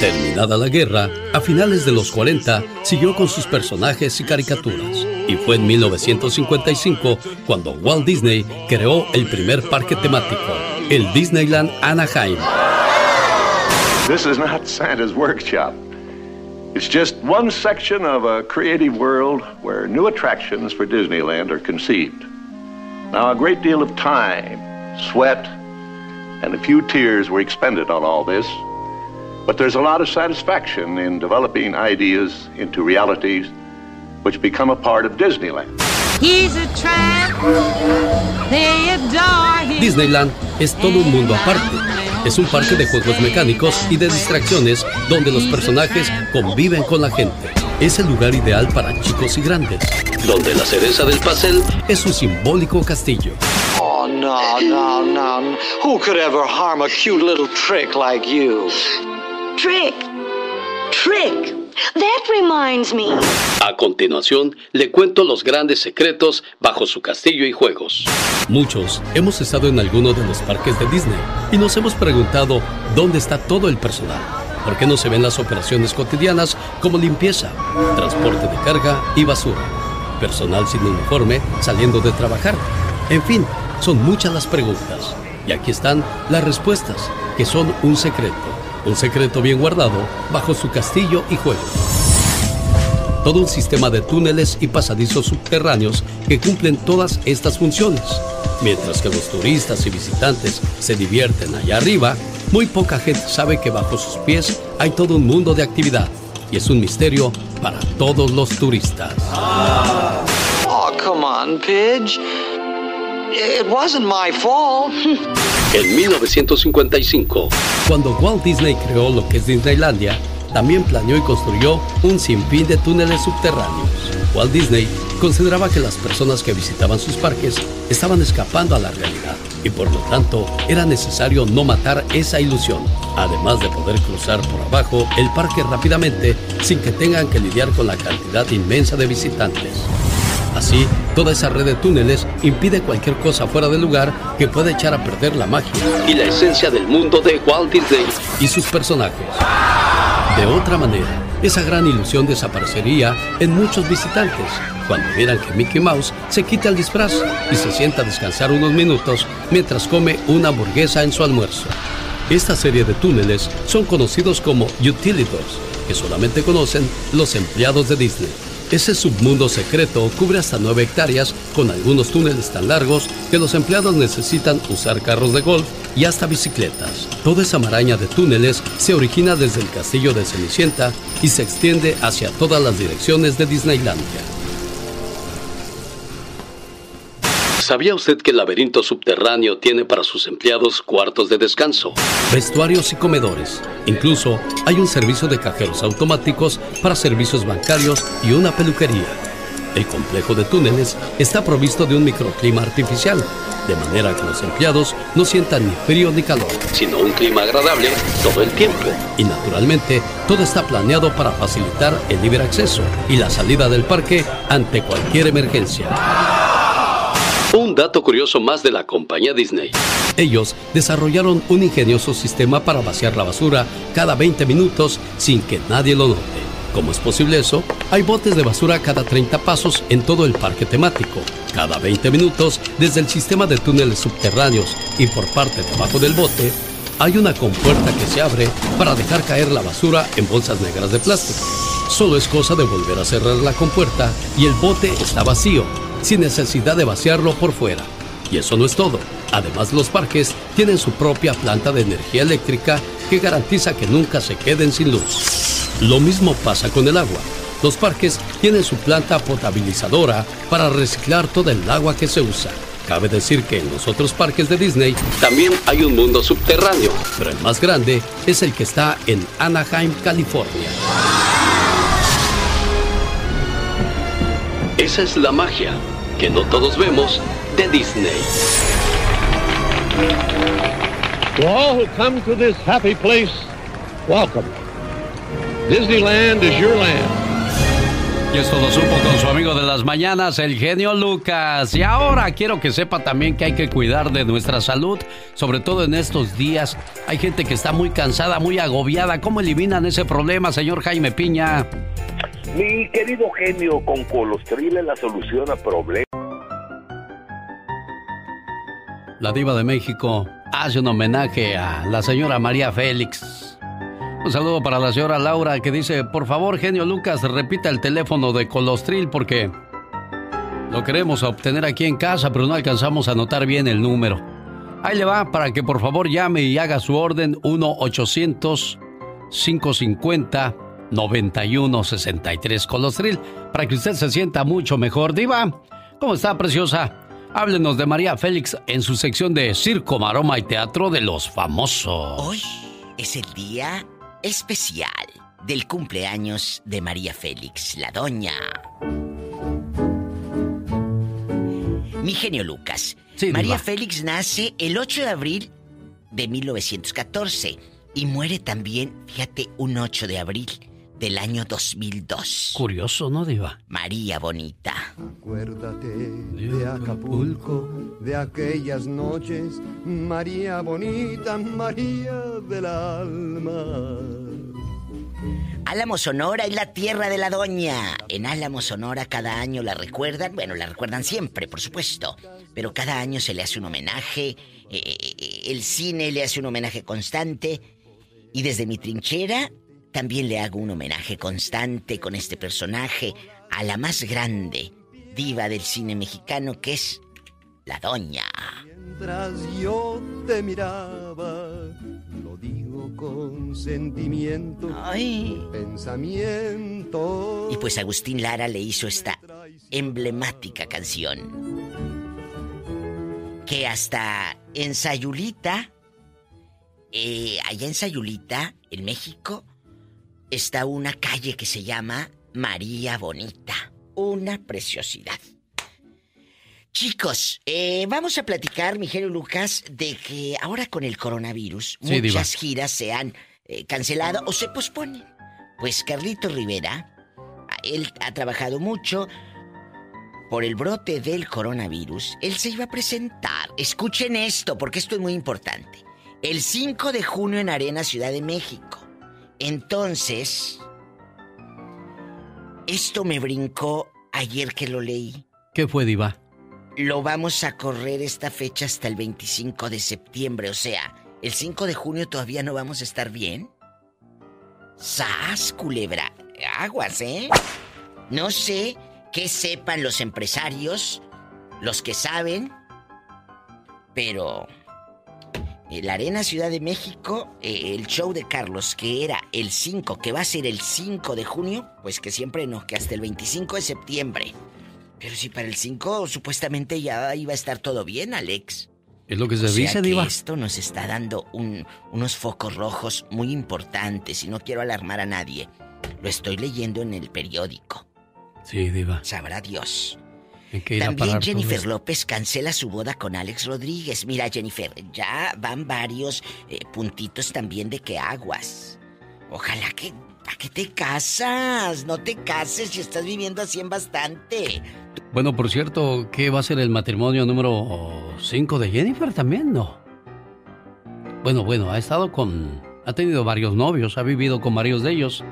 Terminada la guerra, a finales de los 40, siguió con sus personajes y caricaturas. Y fue en 1955 cuando Walt Disney creó el primer parque temático, el Disneyland Anaheim. This is not Santa's workshop. It's just one section of a creative world where new attractions for Disneyland are conceived. Now, a great deal of time, sweat, and a few tears were expended on all this, but there's a lot of satisfaction in developing ideas into realities which become a part of Disneyland. He's a tramp. They adore him. Disneyland es todo un mundo aparte. Es un parque de juegos mecánicos y de distracciones donde los personajes conviven con la gente. Es el lugar ideal para chicos y grandes, donde la cereza del pastel es su simbólico castillo. Oh, no, no, no. Who could ever harm a cute little trick like you? Trick. Trick. That reminds me. A continuación, le cuento los grandes secretos bajo su castillo y juegos. Muchos hemos estado en alguno de los parques de Disney y nos hemos preguntado dónde está todo el personal. ¿Por qué no se ven las operaciones cotidianas como limpieza, transporte de carga y basura? Personal sin uniforme saliendo de trabajar. En fin, son muchas las preguntas. Y aquí están las respuestas, que son un secreto. Un secreto bien guardado bajo su castillo y juegos. Todo un sistema de túneles y pasadizos subterráneos que cumplen todas estas funciones. Mientras que los turistas y visitantes se divierten allá arriba, muy poca gente sabe que bajo sus pies hay todo un mundo de actividad. Y es un misterio para todos los turistas. Oh, come on, Pidge. It wasn't my fault. En 1955, cuando Walt Disney creó lo que es Disneylandia, también planeó y construyó un sinfín de túneles subterráneos. Walt Disney consideraba que las personas que visitaban sus parques estaban escapando a la realidad y por lo tanto era necesario no matar esa ilusión, además de poder cruzar por abajo el parque rápidamente sin que tengan que lidiar con la cantidad inmensa de visitantes. Así, toda esa red de túneles impide cualquier cosa fuera del lugar que pueda echar a perder la magia y la esencia del mundo de Walt Disney y sus personajes. De otra manera, esa gran ilusión desaparecería en muchos visitantes cuando vieran que Mickey Mouse se quita el disfraz y se sienta a descansar unos minutos mientras come una hamburguesa en su almuerzo. Esta serie de túneles son conocidos como utilitors, que solamente conocen los empleados de Disney. Ese submundo secreto cubre hasta 9 hectáreas con algunos túneles tan largos que los empleados necesitan usar carros de golf y hasta bicicletas. Toda esa maraña de túneles se origina desde el castillo de Cenicienta y se extiende hacia todas las direcciones de Disneylandia. ¿Sabía usted que el laberinto subterráneo tiene para sus empleados cuartos de descanso, vestuarios y comedores? Incluso hay un servicio de cajeros automáticos para servicios bancarios y una peluquería. El complejo de túneles está provisto de un microclima artificial, de manera que los empleados no sientan ni frío ni calor, sino un clima agradable todo el tiempo. Y naturalmente, todo está planeado para facilitar el libre acceso y la salida del parque ante cualquier emergencia. Un dato curioso más de la compañía Disney. Ellos desarrollaron un ingenioso sistema para vaciar la basura cada 20 minutos sin que nadie lo note. ¿Cómo es posible eso? Hay botes de basura cada 30 pasos en todo el parque temático. Cada 20 minutos, desde el sistema de túneles subterráneos y por parte de abajo del bote, hay una compuerta que se abre para dejar caer la basura en bolsas negras de plástico. Solo es cosa de volver a cerrar la compuerta y el bote está vacío sin necesidad de vaciarlo por fuera. Y eso no es todo. Además, los parques tienen su propia planta de energía eléctrica que garantiza que nunca se queden sin luz. Lo mismo pasa con el agua. Los parques tienen su planta potabilizadora para reciclar toda el agua que se usa. Cabe decir que en los otros parques de Disney también hay un mundo subterráneo, pero el más grande es el que está en Anaheim, California. Esa es la magia que no todos vemos de Disney. To all who come to this happy place, welcome. Disneyland is your land. Y esto lo supo con su amigo de las mañanas, el genio Lucas. Y ahora quiero que sepa también que hay que cuidar de nuestra salud, sobre todo en estos días. Hay gente que está muy cansada, muy agobiada. ¿Cómo eliminan ese problema, señor Jaime Piña? Mi querido genio, con Colostril es la solución a problemas. La diva de México hace un homenaje a la señora María Félix. Un saludo para la señora Laura que dice, por favor, genio Lucas, repita el teléfono de Colostril porque lo queremos obtener aquí en casa, pero no alcanzamos a anotar bien el número. Ahí le va para que por favor llame y haga su orden 1-800-550-9163 Colostril para que usted se sienta mucho mejor. Diva, ¿cómo está, preciosa? Háblenos de María Félix en su sección de Circo, Maroma y Teatro de los Famosos. Hoy es el día especial del cumpleaños de María Félix, la doña. Mi genio Lucas. María Félix nace el 8 de abril de 1914 y muere también, fíjate, un 8 de abril del año 2002. Curioso, ¿no, Diva? María Bonita. Acuérdate de Acapulco, de aquellas noches, María Bonita, María del alma. Álamo Sonora es la tierra de la doña. En Álamo Sonora cada año la recuerdan, bueno, la recuerdan siempre, por supuesto, pero cada año se le hace un homenaje, eh, el cine le hace un homenaje constante y desde mi trinchera también le hago un homenaje constante con este personaje a la más grande diva del cine mexicano que es la doña. Mientras yo te miraba, lo digo con sentimiento, pensamiento. Y pues Agustín Lara le hizo esta emblemática canción. Que hasta en Sayulita, eh, allá en Sayulita, en México, está una calle que se llama María Bonita. Una preciosidad. Chicos, eh, vamos a platicar, mi genio Lucas, de que ahora con el coronavirus muchas giras se han eh, cancelado o se posponen. Pues Carlito Rivera, él ha trabajado mucho por el brote del coronavirus. Él se iba a presentar. Escuchen esto, porque esto es muy importante. El 5 de junio en Arena, Ciudad de México. Entonces, esto me brincó ayer que lo leí. ¿Qué fue, Diva? Lo vamos a correr esta fecha hasta el 25 de septiembre, o sea, el 5 de junio todavía no vamos a estar bien. ¡Sas, culebra! Aguas, ¿eh? No sé qué sepan los empresarios, los que saben, pero la Arena Ciudad de México, eh, el show de Carlos, que era el 5, que va a ser el 5 de junio, pues que siempre no, que hasta el 25 de septiembre. Pero si para el 5 supuestamente ya iba a estar todo bien, Alex. Es lo que se o dice, sea Diva. Que esto nos está dando un, unos focos rojos muy importantes y no quiero alarmar a nadie. Lo estoy leyendo en el periódico. Sí, Diva. Sabrá Dios. También Jennifer. López cancela su boda con Alex Rodríguez. Mira, Jennifer, ya van varios eh, puntitos también de que aguas. Ojalá que... ¿A qué te casas? No te cases si estás viviendo así en bastante. Bueno, por cierto, ¿qué va a ser el matrimonio número 5 de Jennifer también, no? Bueno, bueno, ha estado con... Ha tenido varios novios, ha vivido con varios de ellos.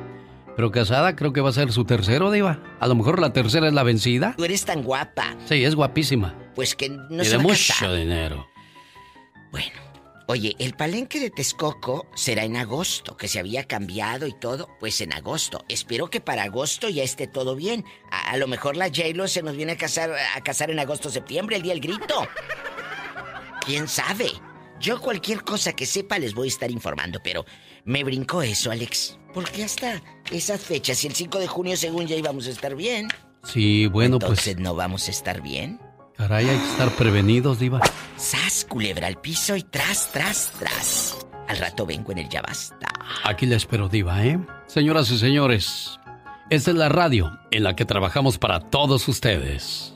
Pero casada creo que va a ser su tercero, Diva. A lo mejor la tercera es la vencida. Tú eres tan guapa. Sí, es guapísima. Pues que no y se va mucho casar. dinero. Oye, el palenque de Texcoco será en agosto, que se había cambiado y todo, pues en agosto. Espero que para agosto ya esté todo bien. A, a lo mejor la J-Lo se nos viene a casar, a casar en agosto septiembre, el día del grito. ¿Quién sabe? Yo cualquier cosa que sepa les voy a estar informando, pero me brincó eso, Alex. Porque hasta esas fechas, y el 5 de junio según ya íbamos a estar bien. Sí, bueno, Entonces pues... no vamos a estar bien. Caray, hay que estar prevenidos, Diva. Sas, culebra al piso y tras, tras, tras. Al rato vengo en el ya basta. Aquí la espero, Diva, ¿eh? Señoras y señores, esta es la radio en la que trabajamos para todos ustedes.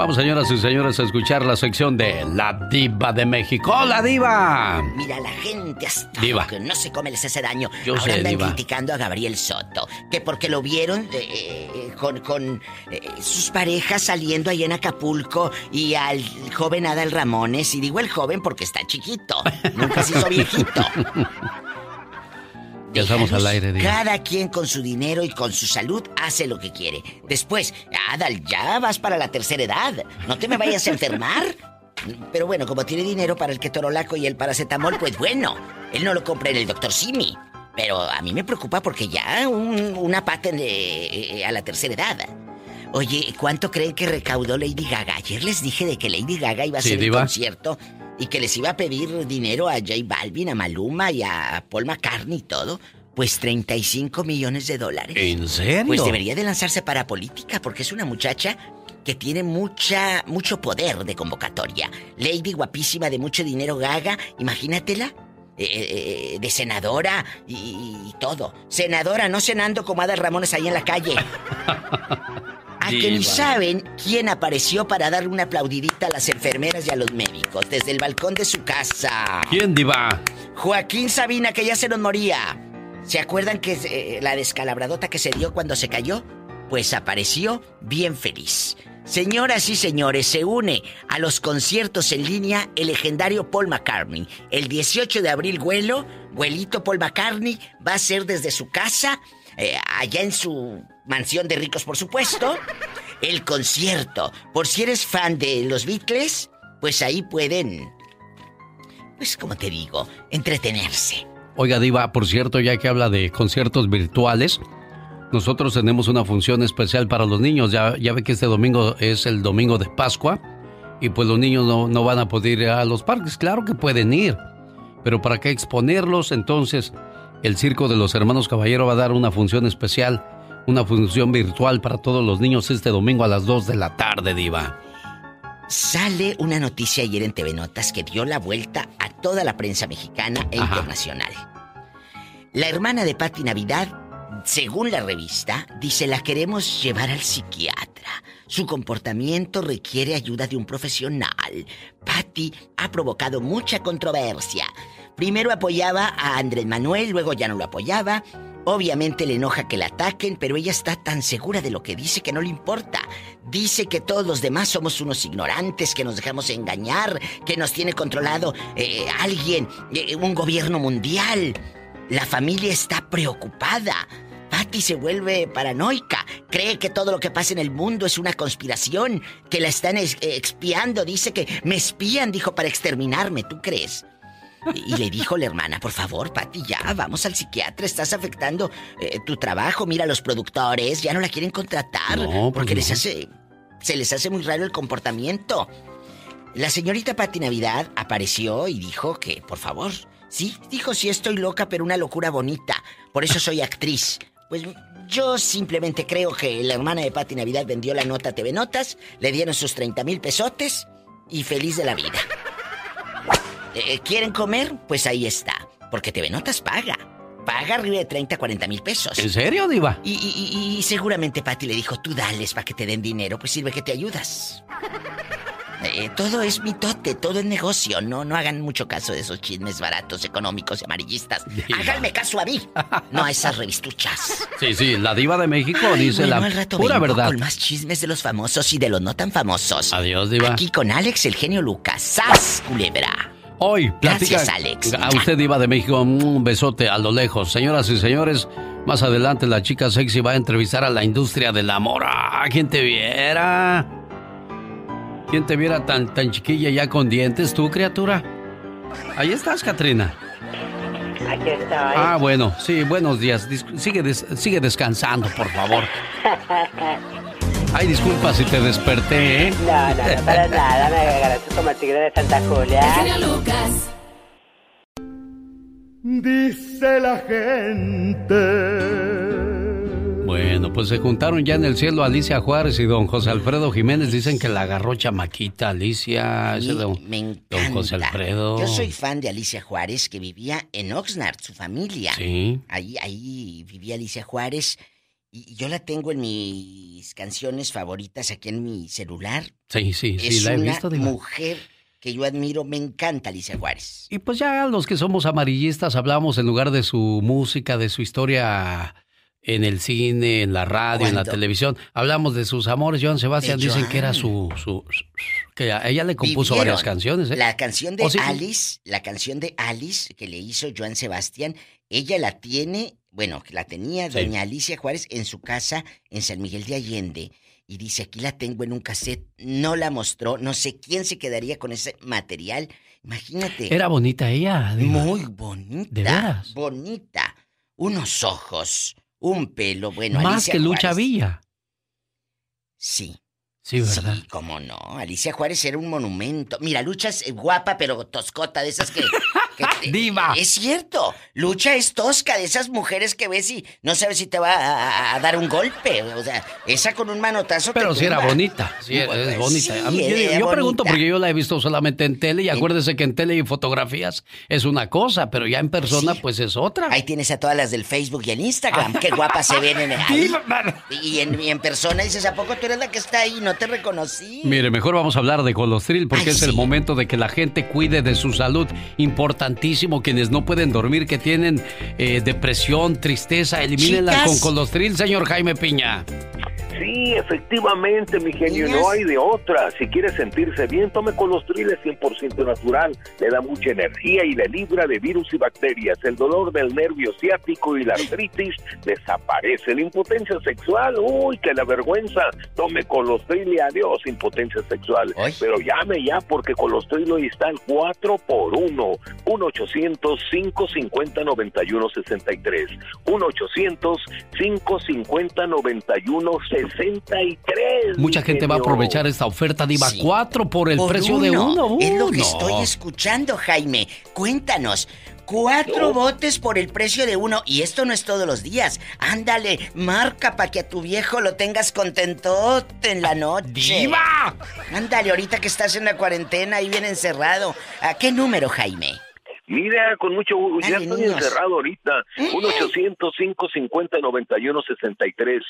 Vamos, señoras y señores, a escuchar la sección de La Diva de México. ¡Hola, Diva! Mira, la gente hasta Diva. que no se come les hace daño. Yo Ahora sé, andan Diva. criticando a Gabriel Soto. Que porque lo vieron eh, con, con, eh, sus parejas saliendo ahí en Acapulco y al joven Adal Ramones. Y digo el joven porque está chiquito. Nunca se hizo viejito. Ya estamos al aire, Diva. Cada quien con su dinero y con su salud hace lo que quiere. Después, Adal, ya vas para la tercera edad. No te me vayas a enfermar. Pero bueno, como tiene dinero para el ketorolaco y el paracetamol, pues bueno, él no lo compra en el doctor Simi. Pero a mí me preocupa porque ya un- una pata en, eh, a la tercera edad. Oye, ¿cuánto creen que recaudó Lady Gaga? Ayer les dije de que Lady Gaga iba a Sí, hacer un concierto y que les iba a pedir dinero a J Balvin, a Maluma y a Paul McCartney y todo. Pues 35 millones de dólares. ¿En serio? Pues debería de lanzarse para política porque es una muchacha que tiene mucha mucho poder de convocatoria. Lady guapísima de mucho dinero Gaga, imagínatela. eh, eh, de senadora y, y todo. Senadora, no cenando como Ada Ramones ahí en la calle. A que ni Diva. saben quién apareció para darle una aplaudidita a las enfermeras y a los médicos desde el balcón de su casa. ¿Quién, Diva? Joaquín Sabina, que ya se nos moría. ¿Se acuerdan que eh, la descalabradota que se dio cuando se cayó? Pues apareció bien feliz. Señoras y señores, se une a los conciertos en línea el legendario Paul McCartney. El 18 de abril, vuelo, vuelito Paul McCartney va a ser desde su casa, eh, allá en su mansión de ricos, por supuesto, el concierto. Por si eres fan de los Beatles, pues ahí pueden, pues como te digo, entretenerse. Oiga, Diva, por cierto, ya que habla de conciertos virtuales, nosotros tenemos una función especial para los niños. Ya, ya ve que este domingo es el domingo de Pascua y pues los niños no, no van a poder ir a los parques. Claro que pueden ir, pero ¿para qué exponerlos? Entonces, el Circo de los Hermanos Caballero va a dar una función especial, una función virtual para todos los niños este domingo a las 2 de la tarde, Diva. Sale una noticia ayer en TV Notas que dio la vuelta a toda la prensa mexicana e internacional. La hermana de Patti Navidad según la revista, dice la queremos llevar al psiquiatra. Su comportamiento requiere ayuda de un profesional. Patty ha provocado mucha controversia. Primero apoyaba a Andrés Manuel, luego ya no lo apoyaba. Obviamente le enoja que la ataquen, pero ella está tan segura de lo que dice que no le importa. Dice que todos los demás somos unos ignorantes, que nos dejamos engañar, que nos tiene controlado eh, alguien, eh, un gobierno mundial. La familia está preocupada. Patty se vuelve paranoica. Cree que todo lo que pasa en el mundo es una conspiración, que la están expiando. Dice que me espían, dijo, para exterminarme. ¿Tú crees? Y, le dijo la hermana, por favor, Patty, ya, vamos al psiquiatra, estás afectando eh, tu trabajo. Mira, los productores ya no la quieren contratar pues porque les hace, se les hace muy raro el comportamiento. La señorita Patty Navidad apareció y dijo que, por favor, Sí, dijo, sí estoy loca, pero una locura bonita. Por eso soy actriz. Pues yo simplemente creo que la hermana de Patti Navidad vendió la nota TV Notas, le dieron sus 30 mil pesotes y feliz de la vida. Eh, ¿Quieren comer? Pues ahí está. Porque TV Notas paga. Paga arriba de 30, 40 mil pesos. ¿En serio, Diva? Y, y, y seguramente Patti le dijo, tú dales para que te den dinero, pues sirve que te ayudas. Eh, todo es mitote, todo es negocio. No, no hagan mucho caso de esos chismes baratos, económicos y amarillistas. Háganme caso a mí, no a esas revistuchas. Sí, sí, la diva de México dice la pura verdad. Con más chismes de los famosos y de los no tan famosos. Adiós, diva. Aquí con Alex, el genio Lucas. ¡Sas, culebra! Hoy, platica Gracias, Alex. a usted, diva de México, un besote a lo lejos. Señoras y señores, más adelante la chica sexy va a entrevistar a la industria del amor. ¿A quién te viera? ¿Quién te viera tan, tan chiquilla ya con dientes, tú, criatura? Ahí estás, Katrina. Aquí estoy. Ah, bueno, sí, buenos días. Dis- sigue, des- sigue descansando, por favor. Ay, disculpa si te desperté, ¿eh? No, no, no para nada. Me agarraste como el tigre de Santa Julia. Lucas. Dice la gente. Bueno, pues se juntaron ya en el cielo Alicia Juárez y don José Alfredo Jiménez. Dicen que la agarró chamaquita Alicia. Ese don, don José Alfredo. Yo soy fan de Alicia Juárez, que vivía en Oxnard, su familia. Sí. Ahí, ahí vivía Alicia Juárez. Y yo la tengo en mis canciones favoritas aquí en mi celular. Sí, sí, sí, es la he una visto. Mujer que yo admiro. Me encanta Alicia Juárez. Y pues ya los que somos amarillistas hablamos en lugar de su música, de su historia en el cine, en la radio, en la televisión. Hablamos de sus amores. Joan Sebastián dicen que era su, su, que a ella le compuso Vivieron. varias canciones. ¿eh? La canción de ¿Oh, sí? Alice, la canción de Alice que le hizo Joan Sebastián, ella la tiene, bueno, que la tenía Sí. doña Alicia Juárez en su casa en San Miguel de Allende. Y dice, aquí la tengo en un cassette, no la mostró, no sé quién se quedaría con ese material. Imagínate. Era bonita ella. Diva. Muy bonita. ¿De veras? Bonita. Unos ojos, un pelo, bueno. Más Alicia que Lucha Juárez. Villa. Sí. Sí, ¿verdad? Sí, cómo no. Alicia Juárez era un monumento. Mira, Lucha es guapa, pero toscota, de esas que. que te- Diva. Es cierto. Lucha es tosca, de esas mujeres que ves y no sabes si te va a, a- a dar un golpe. O sea, esa con un manotazo. Pero sí era bonita, sí, es bonita. sí, A mí- yo pregunto porque yo la he visto solamente en tele y acuérdese que en tele y fotografías es una cosa, pero ya en persona pues es otra. Ahí tienes a todas las del Facebook y el Instagram. Qué guapas se ven en ahí. Y en, y en persona dices, ¿a poco tú eres la que está ahí? No te reconocí. Mire, mejor vamos a hablar de colostril porque Ay, es el momento de que la gente cuide de su salud. Importantísimo. Quienes no pueden dormir, que tienen eh, depresión, tristeza, elimínenla con colostril, señor Jaime Piña. Sí, efectivamente, mi genio, no hay de otra. Si quiere sentirse bien, tome colostril, es 100% natural. Le da mucha energía y le libra de virus y bacterias. El dolor del nervio ciático y la artritis desaparece. La impotencia sexual, uy, que la vergüenza. Tome colostril y adiós, impotencia sexual. Pero llame ya, porque colostril hoy está al 4 por 1. 1-800-550-9163. 1-800-550-9163. 63. Mucha gente va a aprovechar esta oferta Diva cuatro por el precio de uno. es lo que estoy escuchando, Jaime. Cuéntanos. Cuatro botes por el precio de uno. Y esto no es todos los días. Ándale, marca para que a tu viejo lo tengas contento en la noche. ¡Diva! Ándale, ahorita que estás en la cuarentena y bien encerrado. ¿A qué número, Jaime? Mira, con mucho gusto. Ya estoy encerrado ahorita. 1-800-550-9163.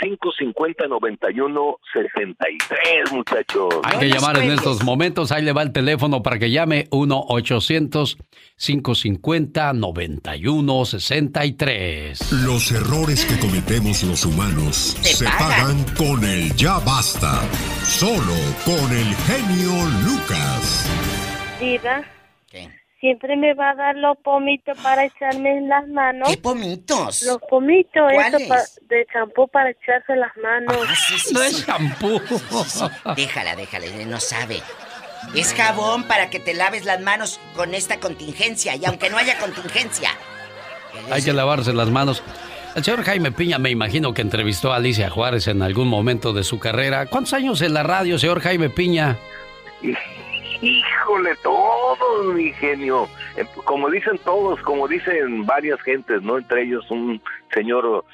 1-800-550-9163, muchachos. Hay que llamar en estos momentos. Ahí le va el teléfono para que llame. 1-800-550-9163. Los errores que cometemos los humanos se, pagan. con el ya basta. Solo con el genio Lucas. Diva. Siempre me va a dar los pomitos para echarme en las manos. ¿Qué pomitos? Los pomitos, eso de champú para echarse en las manos. Ah, sí, sí, no es champú. Déjala, déjala, no sabe. Es jabón para que te laves las manos con esta contingencia y aunque no haya contingencia. Hay que lavarse las manos. El señor Jaime Piña me imagino que entrevistó a Alicia Juárez en algún momento de su carrera. ¿Cuántos años en la radio, señor Jaime Piña? Híjole, todos, mi genio. Eh, como dicen todos, como dicen varias gentes, ¿no? Entre ellos un señor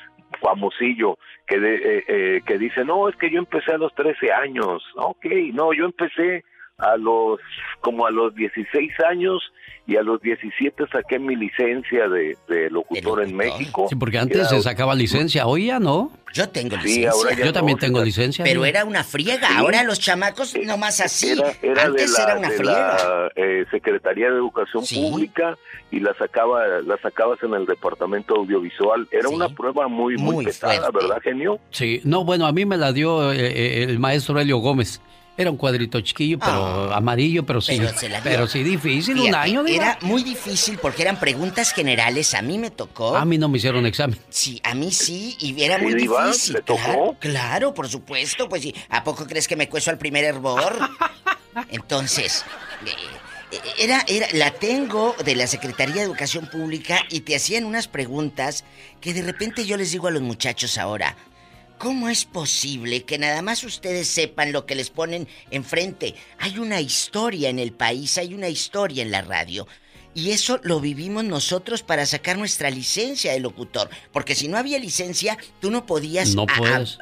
famosillo que, eh, eh, que dice, no, es que yo empecé a los 13 años. Ok, no, yo empecé a los, como a los 16 años y a los 17 saqué mi licencia de, locutor en México. Sí, porque antes se sacaba licencia, hoy ya no. Yo tengo licencia. Yo también tengo licencia. Pero era una friega. Ahora los chamacos nomás así. Era, antes de la, era una friega. La, eh, Secretaría de Educación Pública y la sacaba, la sacabas en el departamento audiovisual. Era una prueba muy, muy, pesada, ¿verdad, genio? Sí. No, bueno, a mí me la dio eh, eh, el maestro Helio Gómez. Era un cuadrito chiquillo, pero ah. amarillo, pero sí. Pero, sí difícil, un año. Era muy difícil porque eran preguntas generales. A mí me tocó. A mí no me hicieron examen. Sí, a mí sí, y era muy difícil. ¿Le tocó? Claro, por supuesto. Pues sí. ¿A poco crees que me cueso al primer hervor? Entonces. Eh, era, era, la tengo de la Secretaría de Educación Pública y te hacían unas preguntas que de repente yo les digo a los muchachos ahora, ¿Cómo es posible que nada más ustedes sepan lo que les ponen enfrente? Hay una historia en el país, hay una historia en la radio. Y eso lo vivimos nosotros para sacar nuestra licencia de locutor. Porque si no había licencia, tú no podías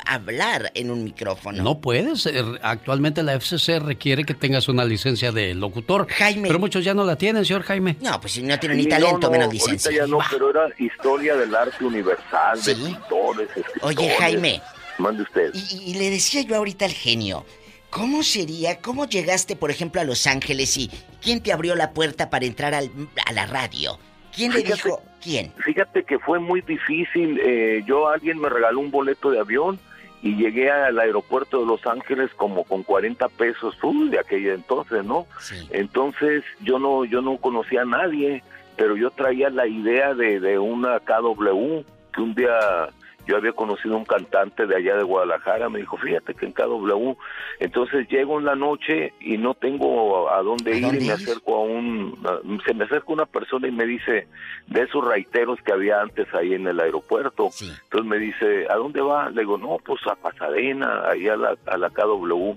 hablar en un micrófono. No puedes. Eh, actualmente la FCC requiere que tengas una licencia de locutor. Jaime. Pero muchos ya no la tienen, señor Jaime. No, pues si no tienen ni talento, menos licencia. ya no, pero era historia del arte universal, de pintores, Oye, Jaime. Mande usted. y le decía yo ahorita al genio. ¿Cómo sería? ¿Cómo llegaste, por ejemplo, a Los Ángeles y quién te abrió la puerta para entrar a la radio? ¿Quién le dijo? ¿Quién? Fíjate que fue muy difícil. Eh, yo, alguien me regaló un boleto de avión y llegué al aeropuerto de Los Ángeles como con 40 pesos uh, de aquella entonces, ¿no? Entonces yo no yo no conocía a nadie, pero yo traía la idea de, de una KW que un día yo había conocido un cantante de allá de Guadalajara, me dijo, fíjate que en KW, entonces llego en la noche y no tengo a dónde ir y me acerco a un, se me acerca una persona y me dice, de esos raiteros que había antes ahí en el aeropuerto, entonces me dice, ¿a dónde va? Le digo, no, pues a Pasadena, ahí a la, a la KW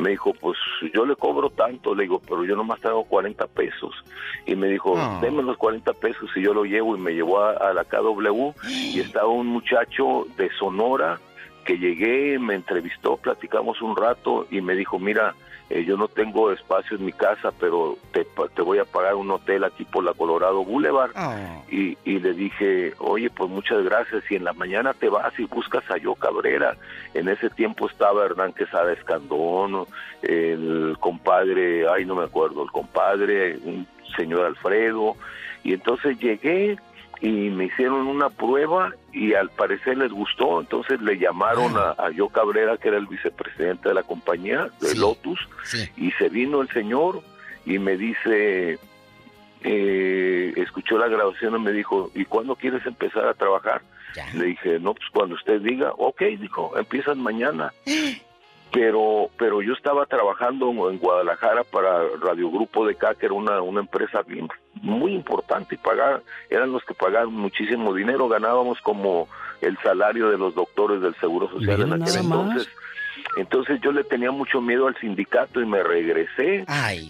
me dijo, pues yo le cobro tanto, le digo, pero yo nomás tengo 40 pesos. Y me dijo, déme los 40 pesos y yo lo llevo y me llevó a, la KW y estaba un muchacho de Sonora que llegué, me entrevistó, platicamos un rato y me dijo, mira, eh, yo no tengo espacio en mi casa, pero te, te, voy a pagar un hotel aquí por la Colorado Boulevard. Ah. Y, y, le dije, oye, pues muchas gracias. Y en la mañana te vas y buscas a Yo Cabrera. En ese tiempo estaba Hernán Quesada Escandón, el compadre, ay, no me acuerdo, el compadre, un señor Alfredo. Y entonces llegué y me hicieron una prueba y al parecer les gustó, entonces le llamaron a, a Yo Cabrera, que era el vicepresidente de la compañía, de Lotus, y se vino el señor y me dice, eh, escuchó la grabación y me dijo, ¿y cuándo quieres empezar a trabajar? Le dije, no, pues cuando usted diga, ok, dijo, empiezan mañana. pero pero yo estaba trabajando en Guadalajara para Radio Grupo de K, que era una, una empresa bien, muy importante y pagar, eran los que pagaban muchísimo dinero, ganábamos como el salario de los doctores del Seguro Social en aquel entonces. Entonces yo le tenía mucho miedo al sindicato y me regresé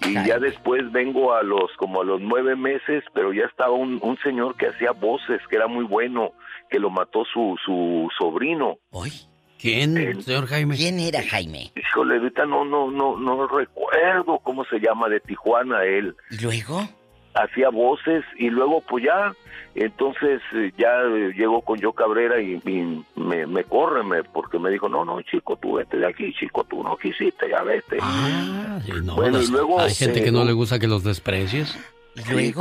y ya después vengo a los como a los nueve meses, pero ya estaba un, un señor que hacía voces, que era muy bueno, que lo mató su, su sobrino. ¿Quién, señor Jaime? ¿Quién era Jaime? Híjole, ahorita no, no, no, no recuerdo cómo se llama de Tijuana él. ¿Y luego? Hacía voces y luego pues ya, entonces eh, ya eh, llegó con yo Cabrera y, y me, me porque me dijo, no, no, chico, tú vete de aquí, chico, tú no quisiste, ya vete. Ah, sí, no, Bueno, y las- luego, hay gente eh, que no no- le gusta que los desprecies. Sí,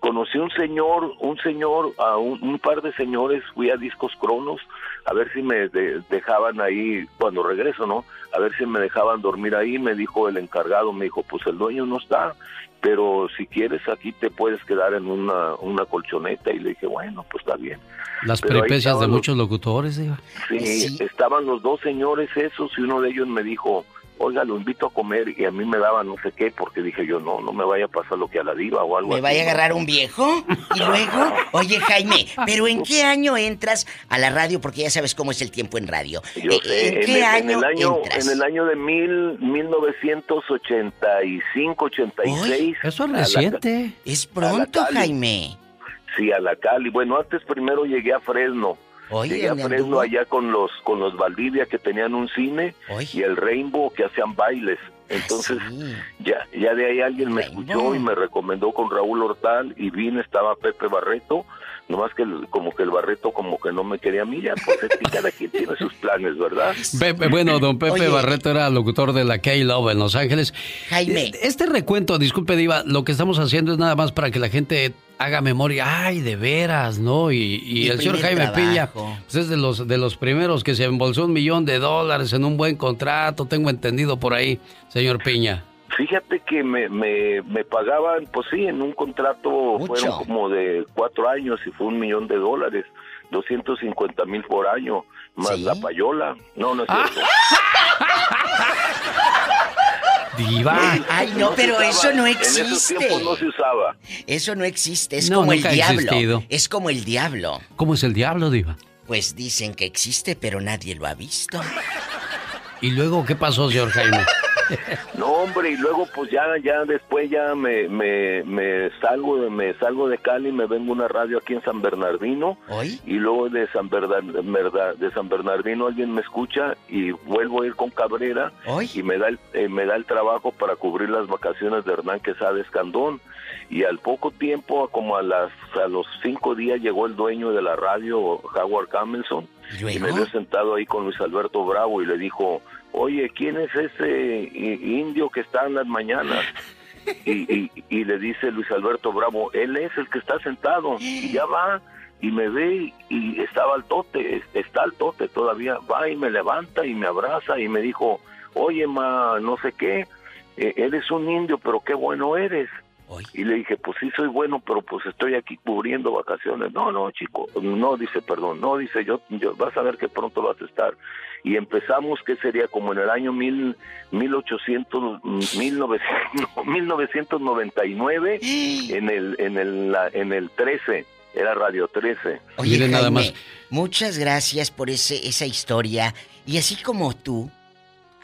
conocí, un señor, un señor, a un, un par de señores, fui a Discos Cronos a ver si me de- dejaban ahí, cuando regreso, ¿no? A ver si me dejaban dormir ahí, me dijo el encargado, me dijo, pues el dueño no está, pero si quieres aquí te puedes quedar en una, una colchoneta, y le dije, bueno, pues está bien. Las peripecias de los- muchos locutores, Diva. Sí, estaban los dos señores esos y uno de ellos me dijo, oiga, lo invito a comer y a mí me daba no sé qué porque dije yo, no, no me vaya a pasar lo que a la diva o algo ¿Me así. vaya a ¿no? agarrar un viejo? Y luego, oye Jaime, ¿pero en qué año entras a la radio? Porque ya sabes cómo es el tiempo en radio. Yo Eh, sé, ¿En qué el, año, en el año, entras? en el año de mil, 1985, 86. Eso es la- reciente. Es pronto, Cali. Jaime. Sí, a la Cali. Bueno, antes primero llegué a Fresno. Oye, llegué a ¿dónde Fresno anduvo? allá con los con los Valdivia que tenían un cine y el Rainbow que hacían bailes. Ah, Entonces, ya ya de ahí alguien me escuchó y me recomendó con Raúl Hortal y vine, estaba Pepe Barreto, nomás que el- como que el Barreto como que no me quería a mí, ya pues es que cada quien tiene sus planes, ¿verdad? Pepe, bueno, don Pepe Oye. Barreto era locutor de la K-Love en Los Ángeles. Jaime. Este recuento, disculpe, Diva, lo que estamos haciendo es nada más para que la gente haga memoria. Ay, de veras, ¿no? Y, el señor Jaime Piña pues es de los, de los primeros que se embolsó un millón de dólares en un buen contrato, tengo entendido por ahí, señor Piña. Fíjate que me, me, me pagaban, pues sí, en un contrato fueron como de cuatro años y fue un millón de dólares, 250 mil por año, más la payola. No, no es cierto. Diva. Ay, no, pero usaba, eso no En esos existe. tiempos no se usaba. Eso no existe, es No, como el diablo. existido. Es como el diablo. ¿Cómo es el diablo, Diva? Pues dicen que existe, pero nadie lo ha visto. ¿Y luego qué pasó, señor Jaime? No, hombre, y luego pues ya ya después ya me, me, me salgo de me salgo de Cali, me vengo a una radio aquí en San Bernardino. Y luego de San Bernardino, de San Bernardino alguien me escucha y vuelvo a ir con Cabrera y me da el, eh, me da el trabajo para cubrir las vacaciones de Hernán Quesada Escandón y al poco tiempo como a las a los cinco días llegó el dueño de la radio Howard Camelson y me vio sentado ahí con Luis Alberto Bravo y le dijo oye, ¿quién es ese indio que está en las mañanas? Y, y- y le dice Luis Alberto Bravo, él es el que está sentado, y ya va, y me ve, y estaba al tote, es- está al tote todavía, va y me levanta y me abraza y me dijo, oye, ma, no sé qué, eh, eres un indio, pero qué bueno eres. Y le dije, pues sí soy bueno, pero pues estoy aquí cubriendo vacaciones. No, no, chico, no, dice, perdón, no, dice, yo, yo vas a ver que pronto vas a estar. Y empezamos, que sería como en el año mil, 1800, 1900, 1999, en el, en el, en el 13, era Radio 13. Oye, Jaime, muchas gracias por ese, esa historia. Y así como tú,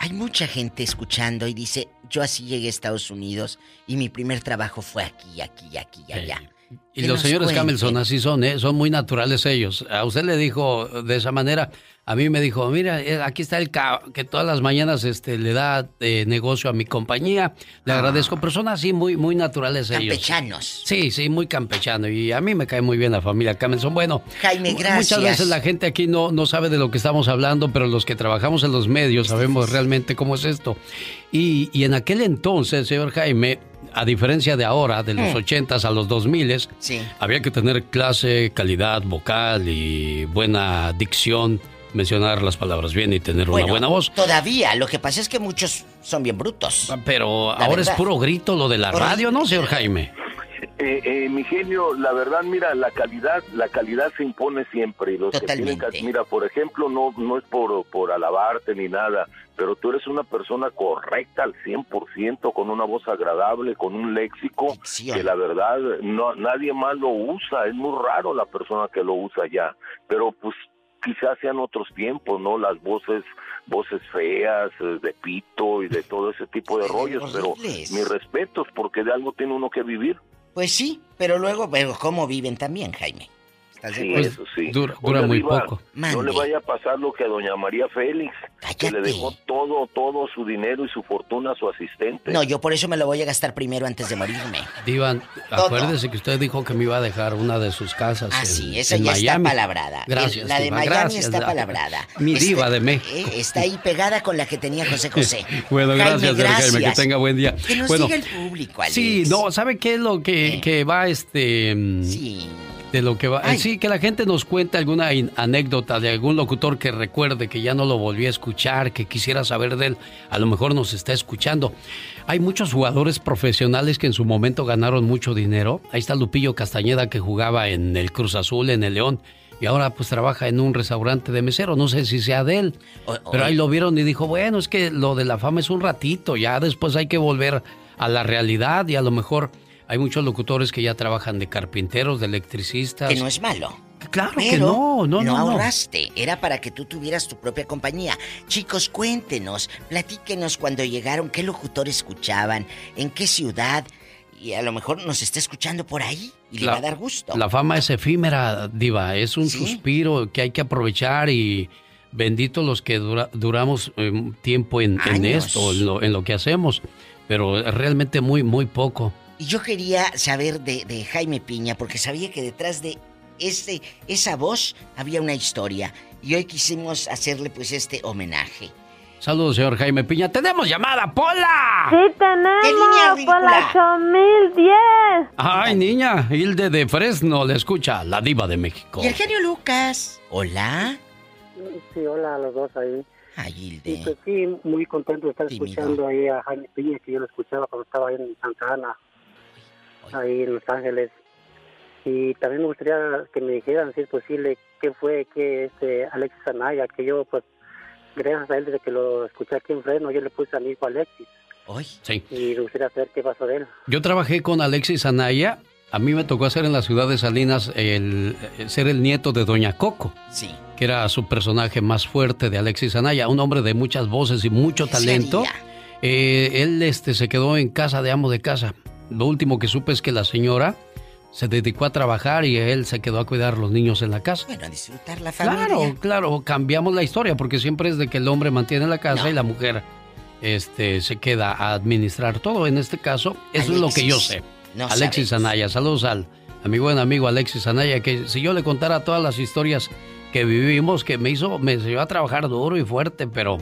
hay mucha gente escuchando y dice, yo así llegué a Estados Unidos y mi primer trabajo fue aquí, aquí, aquí, allá. Y los señores cuenten. Camelson así son, ¿eh? son muy naturales ellos. A usted le dijo de esa manera, a mí me dijo, mira, eh, aquí está el que todas las mañanas este, le da eh, negocio a mi compañía, le agradezco, pero son así muy, muy naturales ellos. Ah. Campechanos. Sí, sí, muy campechano. Y a mí me cae muy bien la familia Camelson. Bueno, Jaime, gracias. muchas veces la gente aquí no, no sabe de lo que estamos hablando, pero los que trabajamos en los medios sabemos realmente cómo es esto. Y, y en aquel entonces, señor Jaime, a diferencia de ahora, de los Mm. 80s a los 2000 había que tener clase, calidad vocal y buena dicción, mencionar las palabras bien y tener una buena voz. Todavía, lo que pasa es que muchos son bien brutos. Pero ahora es puro grito lo de la radio, ¿no, señor Jaime? Eh, eh, mi genio, la verdad, mira, la calidad, la calidad se impone siempre y los que tienen mira, por ejemplo, no, no es por, por alabarte ni nada, pero tú eres una persona correcta al 100%, con una voz agradable, con un léxico que la verdad no nadie más lo usa, es muy raro la persona que lo usa ya, pero pues quizás sean otros tiempos, ¿no? Las voces voces feas, eh, de pito y de todo ese tipo de rollos, pero mis respetos porque de algo tiene uno que vivir. Pues sí, pero luego, pero ¿cómo viven también, Jaime? ¿Estás Sí, acuerdo? eso sí. Dura- dura muy poco. No Mande. le vaya a pasar lo que a doña María Félix, que le dejó todo, todo su dinero y su fortuna a su asistente. No, yo por eso me lo voy a gastar primero antes de morirme. Diva, Todo. acuérdese que usted dijo que me iba a dejar una de sus casas Ah, en, sí, esa en ya Miami. está palabrada. Gracias, El- la de Diva, Miami gracias, está la- palabrada. Mi Este- diva de México. eh, está ahí pegada con la que tenía José José. Bueno, Jaime, gracias, señor Jaime, que gracias. tenga buen día. Que nos bueno, diga el público, Alex. Sí, no, ¿sabe qué es lo que, que va este mm, de lo que va? Ay. Sí, que la gente nos cuente alguna anécdota de algún locutor que recuerde que ya no lo volvió a escuchar, que quisiera saber de él, a lo mejor nos está escuchando. Hay muchos jugadores profesionales que en su momento ganaron mucho dinero. Ahí está Lupillo Castañeda que jugaba en el Cruz Azul, en el León. Y ahora pues trabaja en un restaurante de mesero, no sé si sea de él. Pero ahí lo vieron y dijo, bueno, es que lo de la fama es un ratito, ya después hay que volver a la realidad y a lo mejor hay muchos locutores que ya trabajan de carpinteros, de electricistas. Que no es malo. Claro Pero que no, no, no, no. ahorraste, era para que tú tuvieras tu propia compañía. Chicos, cuéntenos, platíquenos cuando llegaron, qué locutor escuchaban, en qué ciudad, y a lo mejor nos está escuchando por ahí y le va a dar gusto. La fama es efímera, diva, es un suspiro que hay que aprovechar y bendito los que dura- duramos eh, tiempo en, en esto, en lo, en lo que hacemos, pero realmente muy, muy poco. Y yo quería saber de, de Jaime Piña, porque sabía que detrás de ese, esa voz había una historia. Y hoy quisimos hacerle pues este homenaje. Saludos, señor Jaime Piña. ¡Tenemos llamada, Pola! Sí, tenemos por la 8010. Ay, niña, Hilde de Fresno le escucha, la diva de México. Y el genio Lucas. Hola. Sí, hola a los dos ahí. Ay, Hilde. Y pues sí, muy contento de estar escuchando ahí a Jaime Piña, que yo lo escuchaba cuando estaba ahí en Santa Ana, ahí en Los Ángeles. Y también me gustaría que me dijeran, si es posible, qué fue que este Alexis Anaya, que yo, pues, gracias a él, desde que lo escuché aquí en Fresno, yo le puse a mi hijo Alexis. Sí. Y me gustaría saber qué pasó de él. Yo trabajé con Alexis Anaya. A mí me tocó hacer en la ciudad de Salinas el, eh, ser el nieto de Doña Coco. Sí. Que era su personaje más fuerte de Alexis Anaya, un hombre de muchas voces y mucho talento. Eh, él este, se quedó en casa de amo de casa. Lo último que supe es que la señora se dedicó a trabajar y él se quedó a cuidar a los niños en la casa. Bueno, a disfrutar la familia. Claro, claro, cambiamos la historia porque siempre es de que el hombre mantiene la casa y la mujer este, se queda a administrar todo. En este caso, eso es lo que yo sé. no Alexis Anaya, saludos al a mi buen amigo Alexis Anaya, que si yo le contara todas las historias que vivimos, que me hizo, me enseñó a trabajar duro y fuerte, pero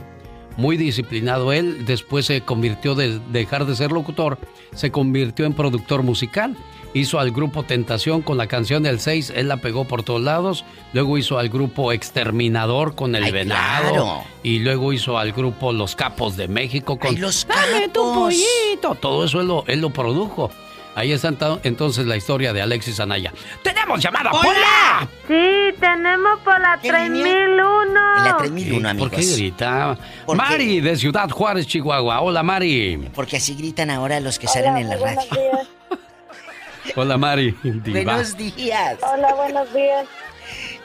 muy disciplinado él. Después se convirtió de dejar de ser locutor, se convirtió en productor musical. Hizo al grupo Tentación con la canción del 6, él la pegó por todos lados. Luego hizo al grupo Exterminador con el Ay, venado. claro. Y luego hizo al grupo Los Capos de México con Ay, los Dame tu capos. pollito. Todo eso él lo, él lo produjo. Ahí está ento- entonces la historia de Alexis Anaya. ¡Tenemos llamada! ¡Hola! Sí, tenemos por la 3001. La 3001, ¿Por qué amigos. grita? ¿Por qué? Mari, de Ciudad Juárez, Chihuahua. Hola, Mari. Porque así gritan ahora los que salen en la radio. Hola, Mari. Diva. Buenos días. Hola, buenos días.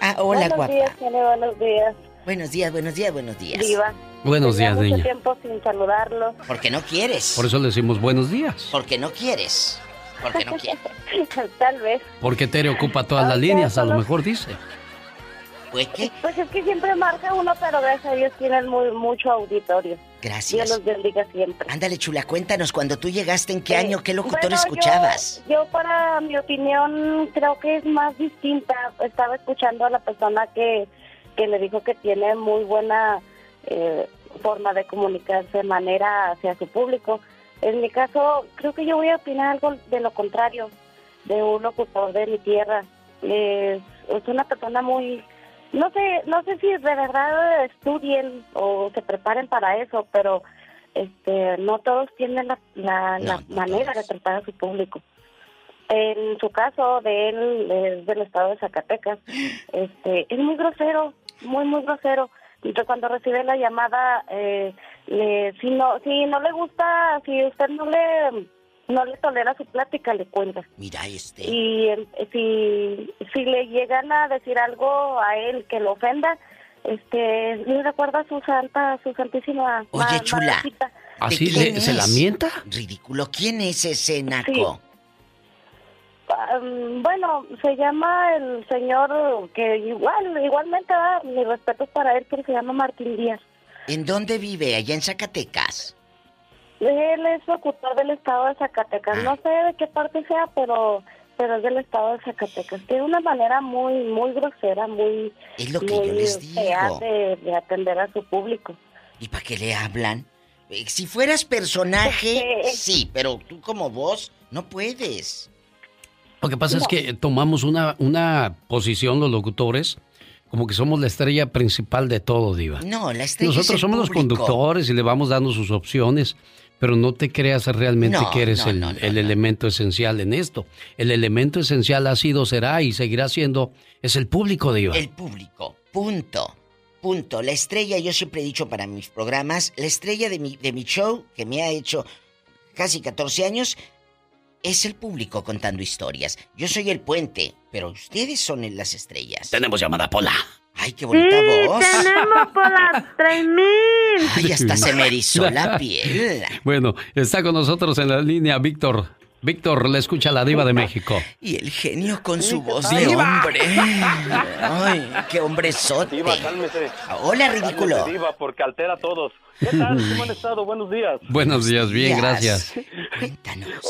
Ah, hola, buenos guapa. días, tiene buenos días. Buenos días, buenos días, buenos días. Diva. Buenos Tenía días, mucho niña. tiempo sin saludarlo. Porque no quieres. Por eso le decimos buenos días. Porque no quieres. Porque no quieres. Tal vez. Porque Tere ocupa todas las líneas, a lo mejor dice. Pues qué. Pues es que siempre marca uno, pero gracias a Dios tienen muy, mucho auditorio. Gracias. Dios los bendiga siempre. Ándale, chula, cuéntanos, cuando tú llegaste, ¿en qué Eh, año, qué locutor bueno, escuchabas? Yo, yo, para mi opinión, creo que es más distinta. Estaba escuchando a la persona que, que me dijo que tiene muy buena eh, forma de comunicarse, manera hacia su público. En mi caso, creo que yo voy a opinar algo de lo contrario, de un locutor de mi tierra. Es, es una persona muy, no sé, no sé si de verdad estudien o se preparen para eso, pero este, no todos tienen la, la, la manera de tratar a su público. En su caso, de él, es del estado de Zacatecas, este, es muy grosero, muy, muy grosero. Entonces, cuando recibe la llamada, eh, le, si no si no le gusta, si usted no le no le tolera su plática, le cuenta. Mira este. Y si, si le llegan a decir algo a él que lo ofenda, este, le recuerda a su santa, su santísima Oye, ma- chula. madrecita. ¿Así ¿De quién le- se es? lamenta? Ridículo. ¿Quién es ese naco? Ah, bueno, se llama el señor que igual, igualmente, ah, mi respeto para él, pero se llama Martín Díaz. ¿En dónde vive? Allá en Zacatecas. Él es locutor del estado de Zacatecas. Ah. No sé de qué parte sea, pero pero es del estado de Zacatecas. Tiene una manera muy muy grosera, muy Es lo que muy yo les fea digo. de, de atender a su público. ¿Y para qué le hablan? Eh, Si fueras personaje, sí, pero tú como vos no puedes. Lo que pasa es que tomamos una, una posición los locutores como que somos la estrella principal de todo, Diva. No, la estrella es Nosotros el somos los conductores y le vamos dando sus opciones, pero no te creas realmente No, que eres no, el, no, no, el elemento esencial en esto. El elemento esencial ha sido, será y seguirá siendo, es el público, Diva. El público, punto. Punto. La estrella, yo siempre he dicho para mis programas, la estrella de mi, de mi show, que me ha hecho casi 14 años, es el público contando historias. Yo soy el puente, pero ustedes son las estrellas. Tenemos llamada Pola. Ay, qué bonita voz. tenemos por las 3000. Ay, hasta se me erizó la piel. Bueno, está con nosotros en la línea Víctor. Víctor, le escucha la Diva de México. Y el genio con su Sí, ¿qué voz de hombre. Ay, qué hombrezote. Diva, cálmese. Hola, ridículo. Cálmese, Diva, porque altera a todos. ¿Qué tal? ¿Cómo han estado? Buenos días. Buenos días, bien, días. gracias.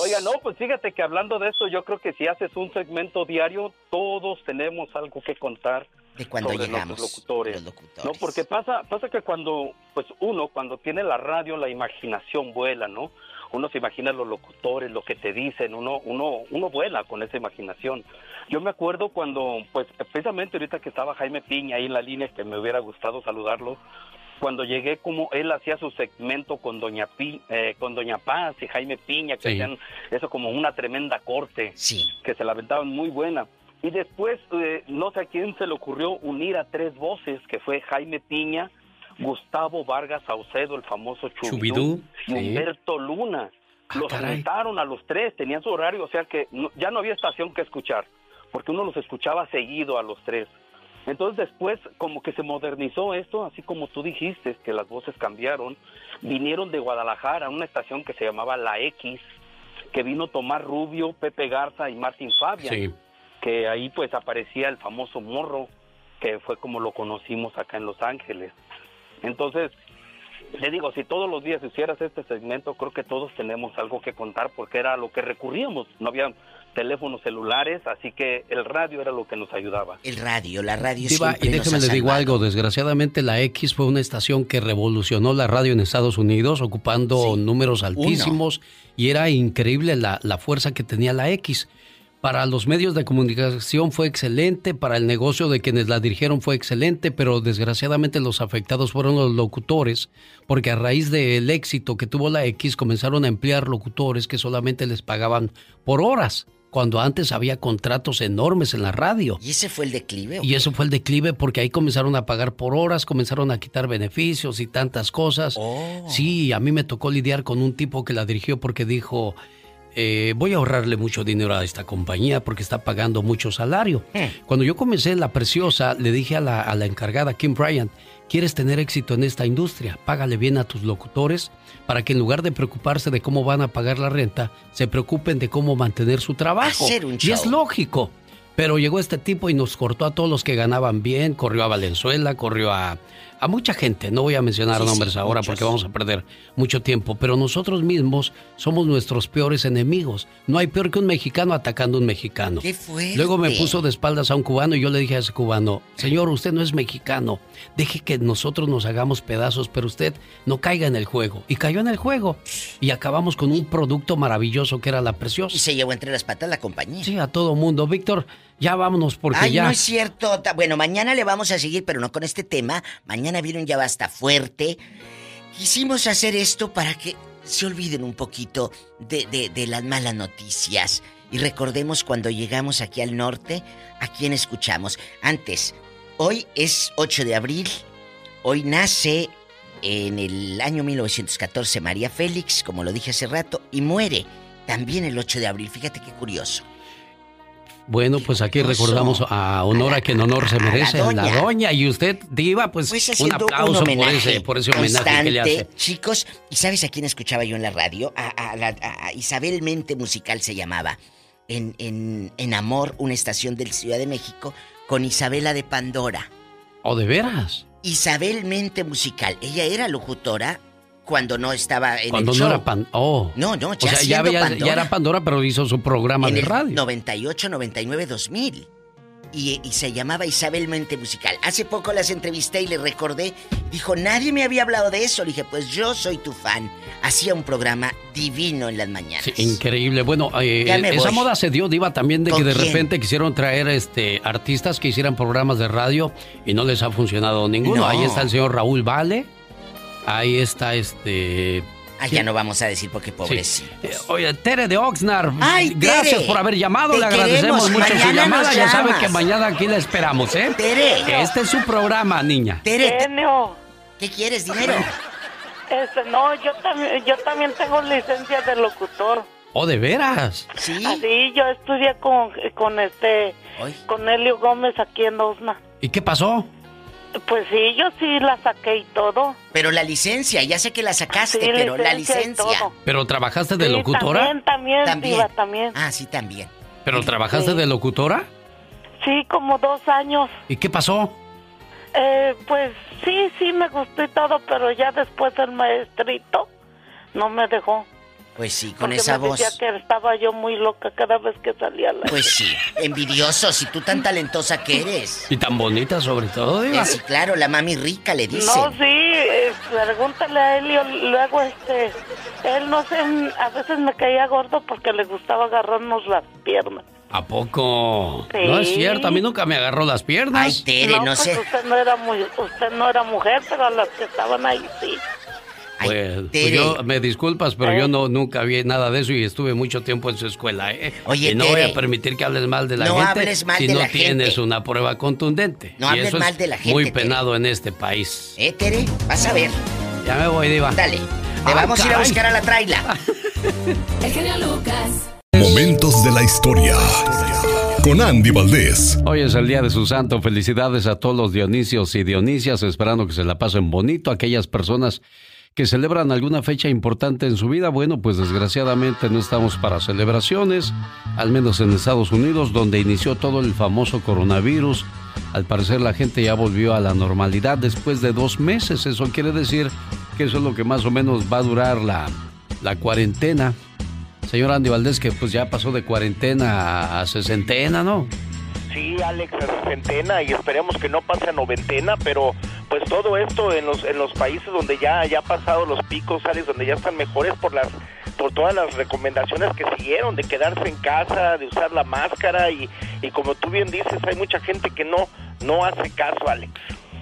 Oiga, no, pues fíjate que hablando de esto, yo creo que si haces un segmento diario, todos tenemos algo que contar. De cuando sobre llegamos, nuestros locutores. No, porque pasa, pasa que cuando, pues uno, cuando tiene la radio, la imaginación vuela, ¿no? Uno se imagina los locutores, lo que te dicen, uno, uno, uno vuela con esa imaginación. Yo me acuerdo cuando, pues, precisamente ahorita que estaba Jaime Piña ahí en la línea, que me hubiera gustado saludarlo, cuando llegué como él hacía su segmento con Doña Pi, eh, con Doña Paz y Jaime Piña, que Sí. hacían eso como una tremenda corte, que se la aventaban muy buena. Y después, eh, no sé a quién se le ocurrió unir a tres voces, que fue Jaime Piña, Gustavo Vargas Saucedo, el famoso Chubidú, Chubidú, y sí. Humberto Luna. los caray. juntaron a los tres, tenían su horario, o sea que no- ya no había estación que escuchar, porque uno los escuchaba seguido a los tres. Entonces después como que se modernizó esto, así como tú dijiste, que las voces cambiaron, vinieron de Guadalajara a una estación que se llamaba La X, que vino Tomás Rubio, Pepe Garza y Martín Fabian, Sí. que ahí pues aparecía el famoso morro, que fue como lo conocimos acá en Los Ángeles. Entonces, le digo, si todos los días hicieras este segmento, creo que todos tenemos algo que contar porque era a lo que recurríamos. No había teléfonos celulares, así que el radio era lo que nos ayudaba. El radio, la radio Diva, siempre y nos déjeme ha le digo algo, desgraciadamente la X fue una estación que revolucionó la radio en Estados Unidos, ocupando números altísimos, y era increíble la, la fuerza que tenía la X. Para los medios de comunicación fue excelente, para el negocio de quienes la dirigieron fue excelente, pero desgraciadamente los afectados fueron los locutores, porque a raíz del éxito que tuvo la X comenzaron a emplear locutores que solamente les pagaban por horas, cuando antes había contratos enormes en la radio. ¿Y ese fue el declive? Y eso fue el declive porque ahí comenzaron a pagar por horas, comenzaron a quitar beneficios y tantas cosas. Oh. Sí, a mí me tocó lidiar con un tipo que la dirigió porque dijo, eh, voy a ahorrarle mucho dinero a esta compañía porque está pagando mucho salario. Cuando yo comencé en La Preciosa, le dije a la, a la encargada, Kim Bryant, ¿quieres tener éxito en esta industria? Págale bien a tus locutores para que en lugar de preocuparse de cómo van a pagar la renta, se preocupen de cómo mantener su trabajo. Hacer un y es lógico. Pero llegó este tipo y nos cortó a todos los que ganaban bien, corrió a Valenzuela, corrió a, a mucha gente, no voy a mencionar nombres ahora porque vamos a perder mucho tiempo, pero nosotros mismos somos nuestros peores enemigos. No hay peor que un mexicano atacando a un mexicano. ¿Qué fue? Luego me puso de espaldas a un cubano y yo le dije a ese cubano, señor, usted no es mexicano, deje que nosotros nos hagamos pedazos, pero usted no caiga en el juego. Y cayó en el juego. Y acabamos con un producto maravilloso que era la preciosa. Y se llevó entre las patas la compañía. Sí, a todo mundo. Víctor, ya vámonos porque Ay, ya... no es cierto. Bueno, mañana le vamos a seguir, pero no con este tema. Mañana viene un ya basta fuerte. Quisimos hacer esto para que se olviden un poquito de, de- de las malas noticias. Y recordemos cuando llegamos aquí al norte, a quién escuchamos. Antes, hoy es 8 de abril. Hoy nace en el año 1914 María Félix, como lo dije hace rato, y muere también el 8 de abril. Fíjate qué curioso. Bueno, pues aquí recordamos a honor a quien honor se merece, doña. la doña. Y usted, Diva, pues, Pues un aplauso un por ese, por ese homenaje que le constante, hace. Chicos, ¿y sabes a quién escuchaba yo en la radio? A, a la- a- a Isabel Mente Musical se llamaba. En, en, en Amor, una estación del Ciudad de México, con Isabela de Pandora. ¿O de veras? Isabel Mente Musical. Ella era locutora cuando no estaba en Cuando el no show. era pan... Oh. No, no, O ya sea, ya, siendo había- Pandora. ya era Pandora, pero hizo su programa en de el radio. 98, 99, 2000. Y, y se llamaba Isabel Mente Musical. Hace poco las entrevisté y le recordé. Dijo, nadie me había hablado de eso. Le dije, pues yo soy tu fan. Hacía un programa divino en las mañanas. Sí, increíble. Bueno, eh, esa voy. moda se dio, Diva, también de ¿Con que de quién? repente quisieron traer este artistas que hicieran programas de radio y no les ha funcionado ninguno. No. Ahí está el señor Raúl Vale. Ahí está este. Ah, ya no vamos a decir porque pobrecito. Eh, Oye, Tere de Oxnard, Ay, gracias Tere, por haber llamado, le agradecemos queremos. mucho su Mañana llamada. nos Ya sabe que mañana aquí la esperamos, ¿eh? Tere. Este es su programa, niña. Tere, Genio. ¿qué quieres, dinero? Este, no, yo también, yo también tengo licencia de locutor. ¿O de veras? Sí. Así, yo estudié con, con este, con Helio Gómez aquí en Osna. ¿Y qué pasó? Pues sí, yo sí la saqué y todo. Pero la licencia, ya sé que la sacaste, Sí, pero la licencia y licencia. todo. ¿Pero trabajaste de Sí, locutora? También, también, También. Diva, también. Ah, sí, también. ¿Pero trabajaste de locutora? Sí, como dos años. ¿Y qué pasó? Eh, pues sí, sí me gustó y todo, pero ya después el maestrito no me dejó. Pues sí, con porque esa me voz. decía que estaba yo muy loca cada vez que salía la Pues sí, envidioso, si tú tan talentosa que eres. Y tan bonita sobre todo, Eh, sí, claro, la mami rica le dicen. No, sí, eh, pregúntale a Helio, luego este, él no sé, a veces me caía gordo porque le gustaba agarrarnos las piernas. ¿A poco? Sí. No es cierto, a mí nunca me agarró las piernas. Ay, Tere, no, pues sé. usted no era muy, usted no era mujer, pero a las que estaban ahí sí. Pues, pues yo me disculpas, pero Eh. yo no nunca vi nada de eso y estuve mucho tiempo en su escuela, ¿eh? Oye, y no Tere. voy a permitir que hables mal de la No gente hables mal si de no la tienes gente. una prueba contundente. No y hables eso mal de la gente, muy Tere. penado en este país. ¿Eh, Tere? Vas a ver. Ya me voy, Diva. Dale. Te Ay, vamos a ir a buscar a la traila. El genio Lucas. Momentos de la historia. Con Andy Valdés. Hoy es el día de su santo. Felicidades a todos los Dionisios y Dionisias, esperando que se la pasen bonito. Aquellas personas que celebran alguna fecha importante en su vida, bueno, pues desgraciadamente no estamos para celebraciones, al menos en Estados Unidos, donde inició todo el famoso coronavirus. Al parecer la gente ya volvió a la normalidad después de dos meses. Eso quiere decir que eso es lo que más o menos va a durar la, la cuarentena. Señor Andy Valdés, que pues ya pasó de cuarentena a sesentena, ¿no? Sí, Alex, a sesentena y esperemos que no pase a noventena, pero pues todo esto en los en los países donde ya ya ha pasado los picos, Alex, donde ya están mejores por las por todas las recomendaciones que siguieron de quedarse en casa, de usar la máscara y, y como tú bien dices, hay mucha gente que no no hace caso, Alex.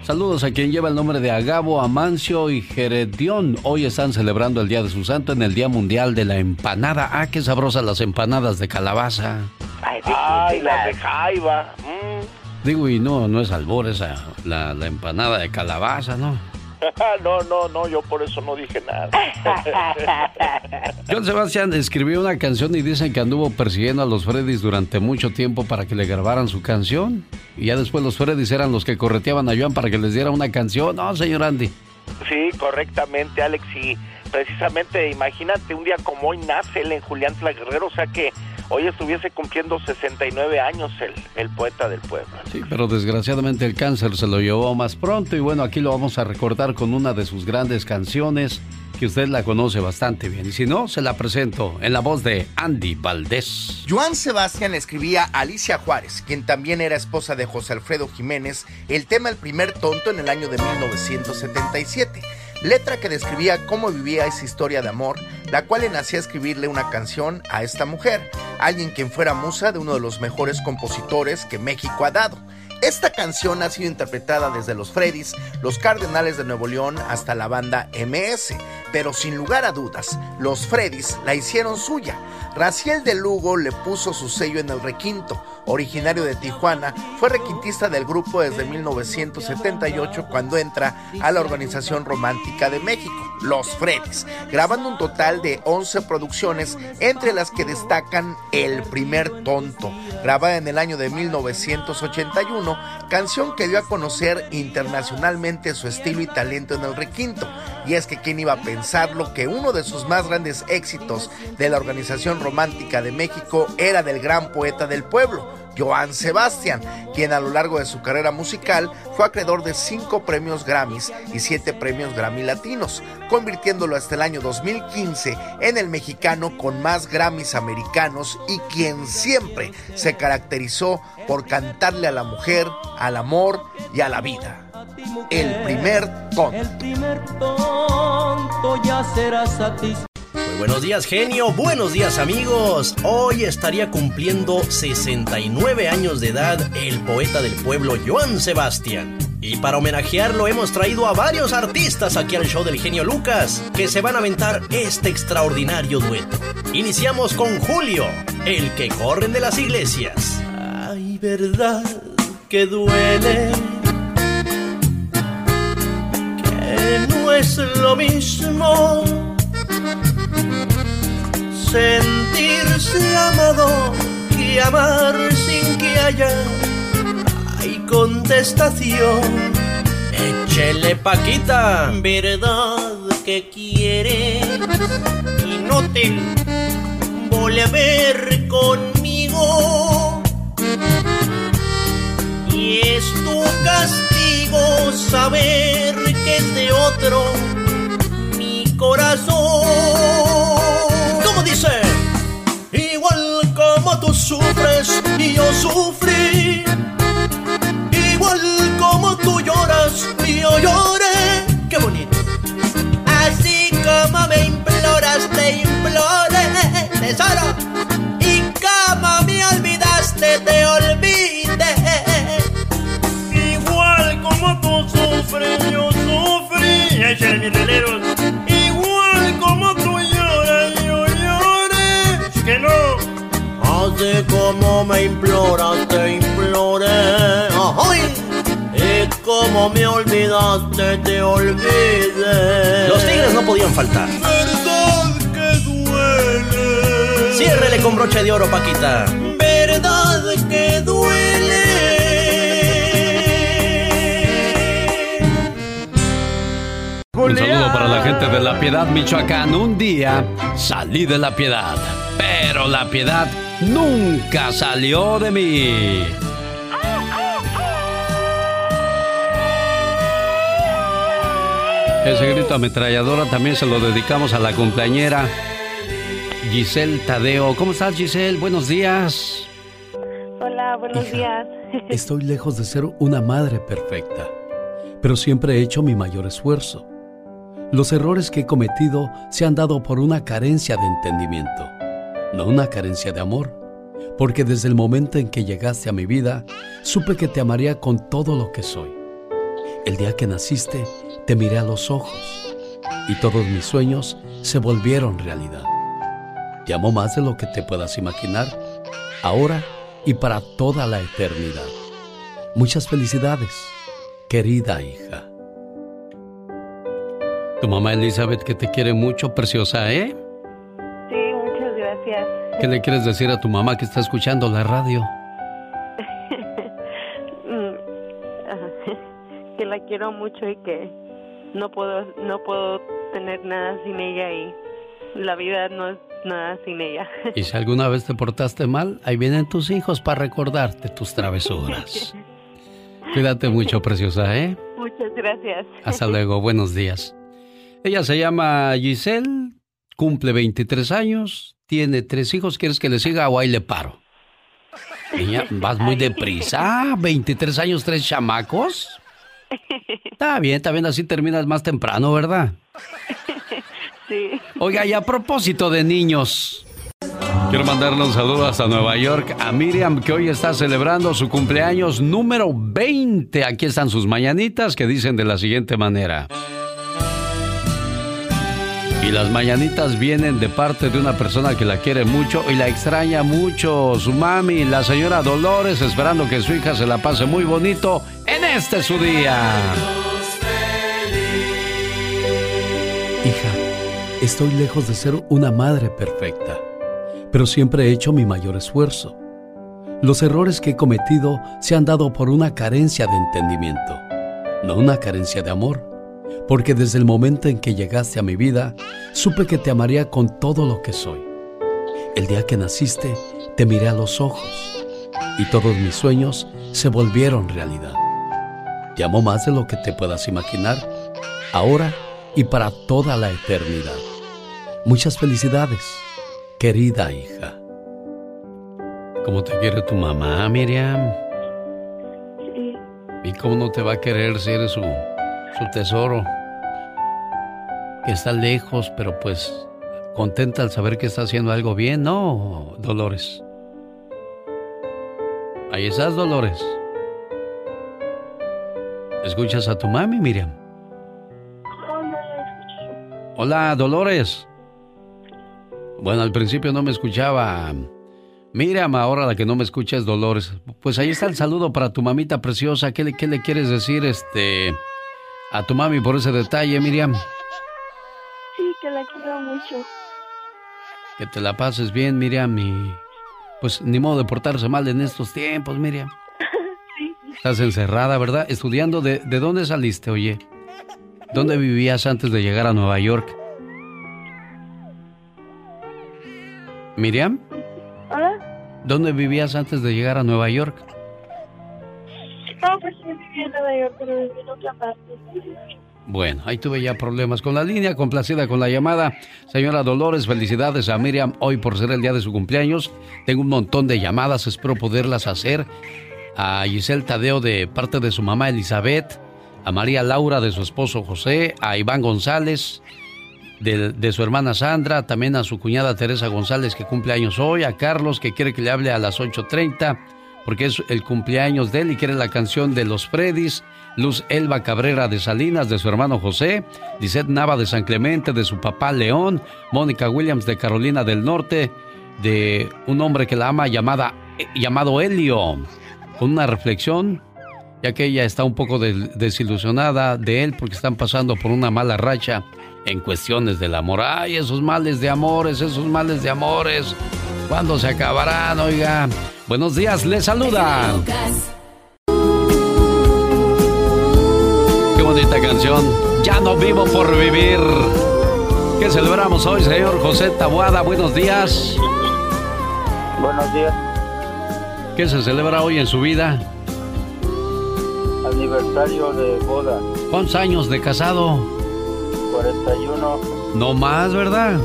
Saludos a quien lleva el nombre de Agabo, Amancio y Geredión. Hoy están celebrando el Día de su Santo en el Día Mundial de la Empanada. Ah, qué sabrosas las empanadas de calabaza. Ay, las de jaiba. mm. Digo, y no, no es albor esa, la, la empanada de calabaza, ¿no? no, no, no, yo por eso no dije nada. John Sebastián escribió una canción y dicen que anduvo persiguiendo a los Freddys durante mucho tiempo para que le grabaran su canción. Y ya después los Freddys eran los que correteaban a Joan para que les diera una canción. No, señor Andy. Sí, correctamente, Alex. Y precisamente, imagínate, un día como hoy nace él en Julián Tla Guerrero, o sea que hoy estuviese cumpliendo 69 años el, el poeta del pueblo. Sí, pero desgraciadamente el cáncer se lo llevó más pronto y bueno, aquí lo vamos a recordar con una de sus grandes canciones que usted la conoce bastante bien. Y si no, se la presento en la voz de Andy Valdés. Joan Sebastián escribía a Alicia Juárez, quien también era esposa de José Alfredo Jiménez, el tema El primer tonto en el año de 1977. Letra que describía cómo vivía esa historia de amor, la cual le nacía escribirle una canción a esta mujer, alguien quien fuera musa de uno de los mejores compositores que México ha dado. Esta canción ha sido interpretada desde los Freddys, los Cardenales de Nuevo León hasta la banda MS, pero sin lugar a dudas, los Freddys la hicieron suya. Raciel de Lugo le puso su sello en el requinto. Originario de Tijuana, fue requintista del grupo desde 1978 cuando entra a la Organización Romántica de México, Los Freddys, grabando un total de 11 producciones, entre las que destacan El primer tonto, grabada en el año de 1981, canción que dio a conocer internacionalmente su estilo y talento en el requinto. Y es que quién iba a pensarlo que uno de sus más grandes éxitos de la Organización Romántica de México era del gran poeta del pueblo, Joan Sebastián, quien a lo largo de su carrera musical fue acreedor de cinco premios Grammys y siete premios Grammy Latinos, convirtiéndolo hasta el año 2015 en el mexicano con más Grammys americanos y quien siempre se caracterizó por cantarle a la mujer, al amor y a la vida. El primer tonto. El primer tonto ya será satisfecho. Buenos días, genio. Buenos días, amigos. Hoy estaría cumpliendo 69 años de edad el poeta del pueblo, Joan Sebastián. Y para homenajearlo hemos traído a varios artistas aquí al show del genio Lucas, que se van a aventar este extraordinario dueto. Iniciamos con Julio, el que corren de las iglesias. Ay, verdad que duele. Que no es lo mismo sentirse amado y amar sin que haya hay contestación. Échele Paquita. Verdad que quiere y no te vuelve a ver conmigo. Y es tu castigo saber que es de otro mi corazón. Sufres y yo sufrí. Igual como tú lloras y yo lloré. Qué bonito. Así como me imploras, te imploré, tesoro. Y como me olvidaste, te olvidé. Igual como tú sufres, yo sufrí. Échale mis releros. Como me imploras, te imploré. ¡Ay! Y como me olvidaste, te olvidé. Los tigres no podían faltar. Verdad que duele. Ciérrele con broche de oro, Paquita. Verdad que duele. Un saludo para la gente de La Piedad, Michoacán. Un día salí de La Piedad, pero La Piedad nunca salió de mí. Ese grito ametralladora también se lo dedicamos a la cumpleañera Giselle Tadeo. ¿Cómo estás, Giselle? Buenos días. Hola, buenos días. Estoy lejos de ser una madre perfecta, pero siempre he hecho mi mayor esfuerzo. Los errores que he cometido se han dado por una carencia de entendimiento, no una carencia de amor, porque desde el momento en que llegaste a mi vida, supe que te amaría con todo lo que soy. El día que naciste, te miré a los ojos y todos mis sueños se volvieron realidad. Te amo más de lo que te puedas imaginar, ahora y para toda la eternidad. Muchas felicidades, querida hija. Tu mamá Elizabeth que te quiere mucho, preciosa, ¿eh? Gracias. ¿Qué le quieres decir a tu mamá que está escuchando la radio? Mm, que la quiero mucho y que no puedo no puedo tener nada sin ella y la vida no es nada sin ella. Y si alguna vez te portaste mal, ahí vienen tus hijos para recordarte tus travesuras. Cuídate mucho, preciosa, ¿eh? Muchas gracias. Hasta luego, buenos días. Ella se llama Giselle, cumple 23 años, tiene tres hijos. ¿Quieres que le siga o ahí le paro? Niña, vas muy deprisa. 23 años, tres chamacos. Está bien, está bien, así terminas más temprano, ¿verdad? Sí. Oiga, y a propósito de niños, quiero mandarle un saludo hasta Nueva York a Miriam, que hoy está celebrando su cumpleaños número 20. Aquí están sus mañanitas que dicen de la siguiente manera. Y las mañanitas vienen de parte de una persona que la quiere mucho y la extraña mucho. Su mami, la señora Dolores, esperando que su hija se la pase muy bonito en este su día. Hija, estoy lejos de ser una madre perfecta, pero siempre he hecho mi mayor esfuerzo. Los errores que he cometido se han dado por una carencia de entendimiento, no una carencia de amor porque desde el momento en que llegaste a mi vida, supe que te amaría con todo lo que soy. El día que naciste, te miré a los ojos y todos mis sueños se volvieron realidad. Te amo más de lo que te puedas imaginar, ahora y para toda la eternidad. Muchas felicidades, querida hija. ¿Cómo te quiere tu mamá, Miriam? Sí. ¿Y cómo no te va a querer si eres su, su tesoro? que está lejos, pero pues contenta al saber que está haciendo algo bien, ¿no, Dolores? Ahí estás, Dolores. ¿Escuchas a tu mami, Miriam? Hola, Dolores. Bueno, al principio no me escuchaba. Miriam, ahora la que no me escucha es Dolores. Pues ahí está el saludo para tu mamita preciosa. ¿Qué le, qué le quieres decir este, a tu mami por ese detalle, Miriam? la quiero mucho. Que te la pases bien, Miriam, y pues ni modo de portarse mal en estos tiempos, Miriam. sí. Estás encerrada, ¿verdad? Estudiando, ¿de, ¿de dónde saliste, oye? ¿Dónde vivías antes de llegar a Nueva York? ¿Miriam? ¿Hola? ¿Dónde vivías antes de llegar a Nueva York? No, pues parte. Bueno, ahí tuve ya problemas con la línea, complacida con la llamada. Señora Dolores, felicidades a Miriam hoy por ser el día de su cumpleaños. Tengo un montón de llamadas, espero poderlas hacer. A Giselle Tadeo de parte de su mamá Elizabeth, a María Laura de su esposo José, a Iván González de, de su hermana Sandra, también a su cuñada Teresa González que cumple años hoy, a Carlos que quiere que le hable a las 8.30 porque es el cumpleaños de él y quiere la canción de los Freddys. Luz Elba Cabrera de Salinas, de su hermano José, Lisette Nava de San Clemente, de su papá León, Mónica Williams de Carolina del Norte, de un hombre que la ama llamada, llamado Helio, con una reflexión, ya que ella está un poco desilusionada de él porque están pasando por una mala racha en cuestiones del amor. Ay, esos males de amores, esos males de amores, ¿cuándo se acabarán, oiga? Buenos días, les saluda. Qué bonita canción. Ya no vivo por vivir. ¿Qué celebramos hoy, señor José Tabuada? Buenos días. Buenos días. ¿Qué se celebra hoy en su vida? Aniversario de boda. ¿Cuántos años de casado? 41. No más, ¿verdad?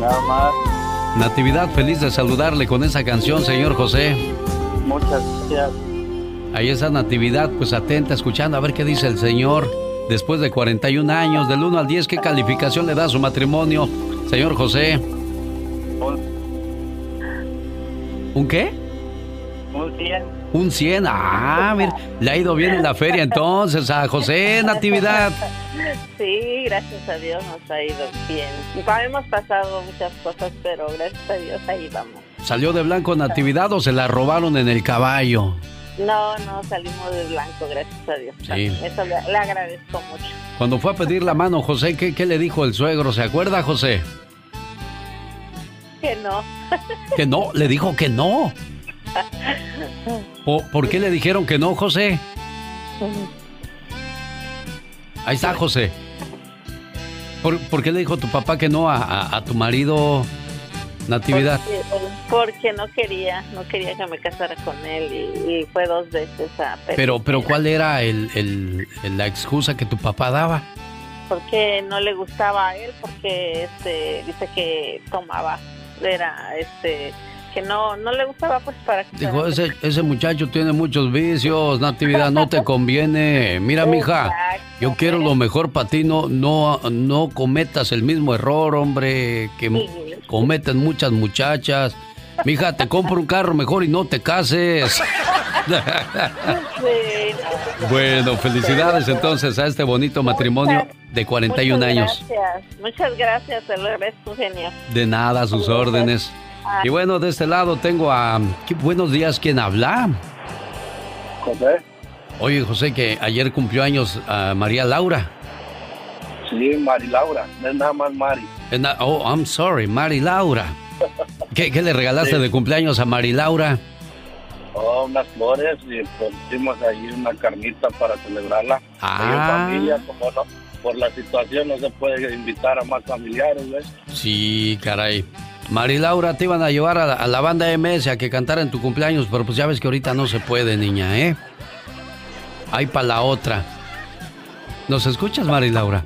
Nada más. Natividad, feliz de saludarle con esa canción, señor José. Muchas gracias. Ahí está Natividad, pues atenta, escuchando a ver qué dice el señor. Después de 41 años, del 1 al 10, ¿qué calificación le da a su matrimonio, señor José? ¿Un qué? Un 100. Un 100. Ah, mira, le ha ido bien en la feria entonces a José Natividad. Sí, gracias a Dios nos ha ido bien. Hemos pasado muchas cosas, pero gracias a Dios ahí vamos. ¿Salió de blanco Natividad o se la robaron en el caballo? No, no, salimos de blanco, gracias a Dios. Sí. Eso le, le agradezco mucho. Cuando fue a pedir la mano, José, ¿qué, qué le dijo el suegro? ¿Se acuerda, José? Que no. Que no, le dijo que no. ¿Por, por qué le dijeron que no, José? Ahí está, José. ¿Por, por qué le dijo tu papá que no a, a- a tu marido, Natividad. Porque, porque no quería, no quería que me casara con él y, y fue dos veces a Pero, pero ¿cuál era el, el- el- la excusa que tu papá daba? porque no le gustaba a él porque este dice que tomaba era este que no no le gustaba pues para que Dijo, ese, ese muchacho tiene muchos vicios, Natividad, no te conviene. Mira, mija, yo quiero lo mejor para ti, no, no, no cometas el mismo error, hombre, que cometen muchas muchachas. Mija, te compro un carro mejor y no te cases. Bueno, felicidades entonces a este bonito matrimonio de 41 Muchas años. Gracias, muchas gracias, te lo agradezco, genio. De nada, a sus órdenes. Y bueno, de este lado tengo a... ¿qué buenos días, ¿quién habla? José. Oye, José, que ayer cumplió años a María Laura. Sí, Mari Laura, no es nada más Mari. Na- Oh, I'm sorry, Mari Laura. ¿Qué, qué le regalaste Sí. de cumpleaños a Mari Laura? Oh, unas flores y hicimos ahí una carnita para celebrarla. Ah. Familia, como no, por la situación no se puede invitar a más familiares, ¿ves? Sí, caray. Mari Laura, te iban a llevar a la, a la banda MS a que cantara en tu cumpleaños, pero pues ya ves que ahorita no se puede, niña, ¿eh? Ahí para la otra. ¿Nos escuchas, Mari Laura?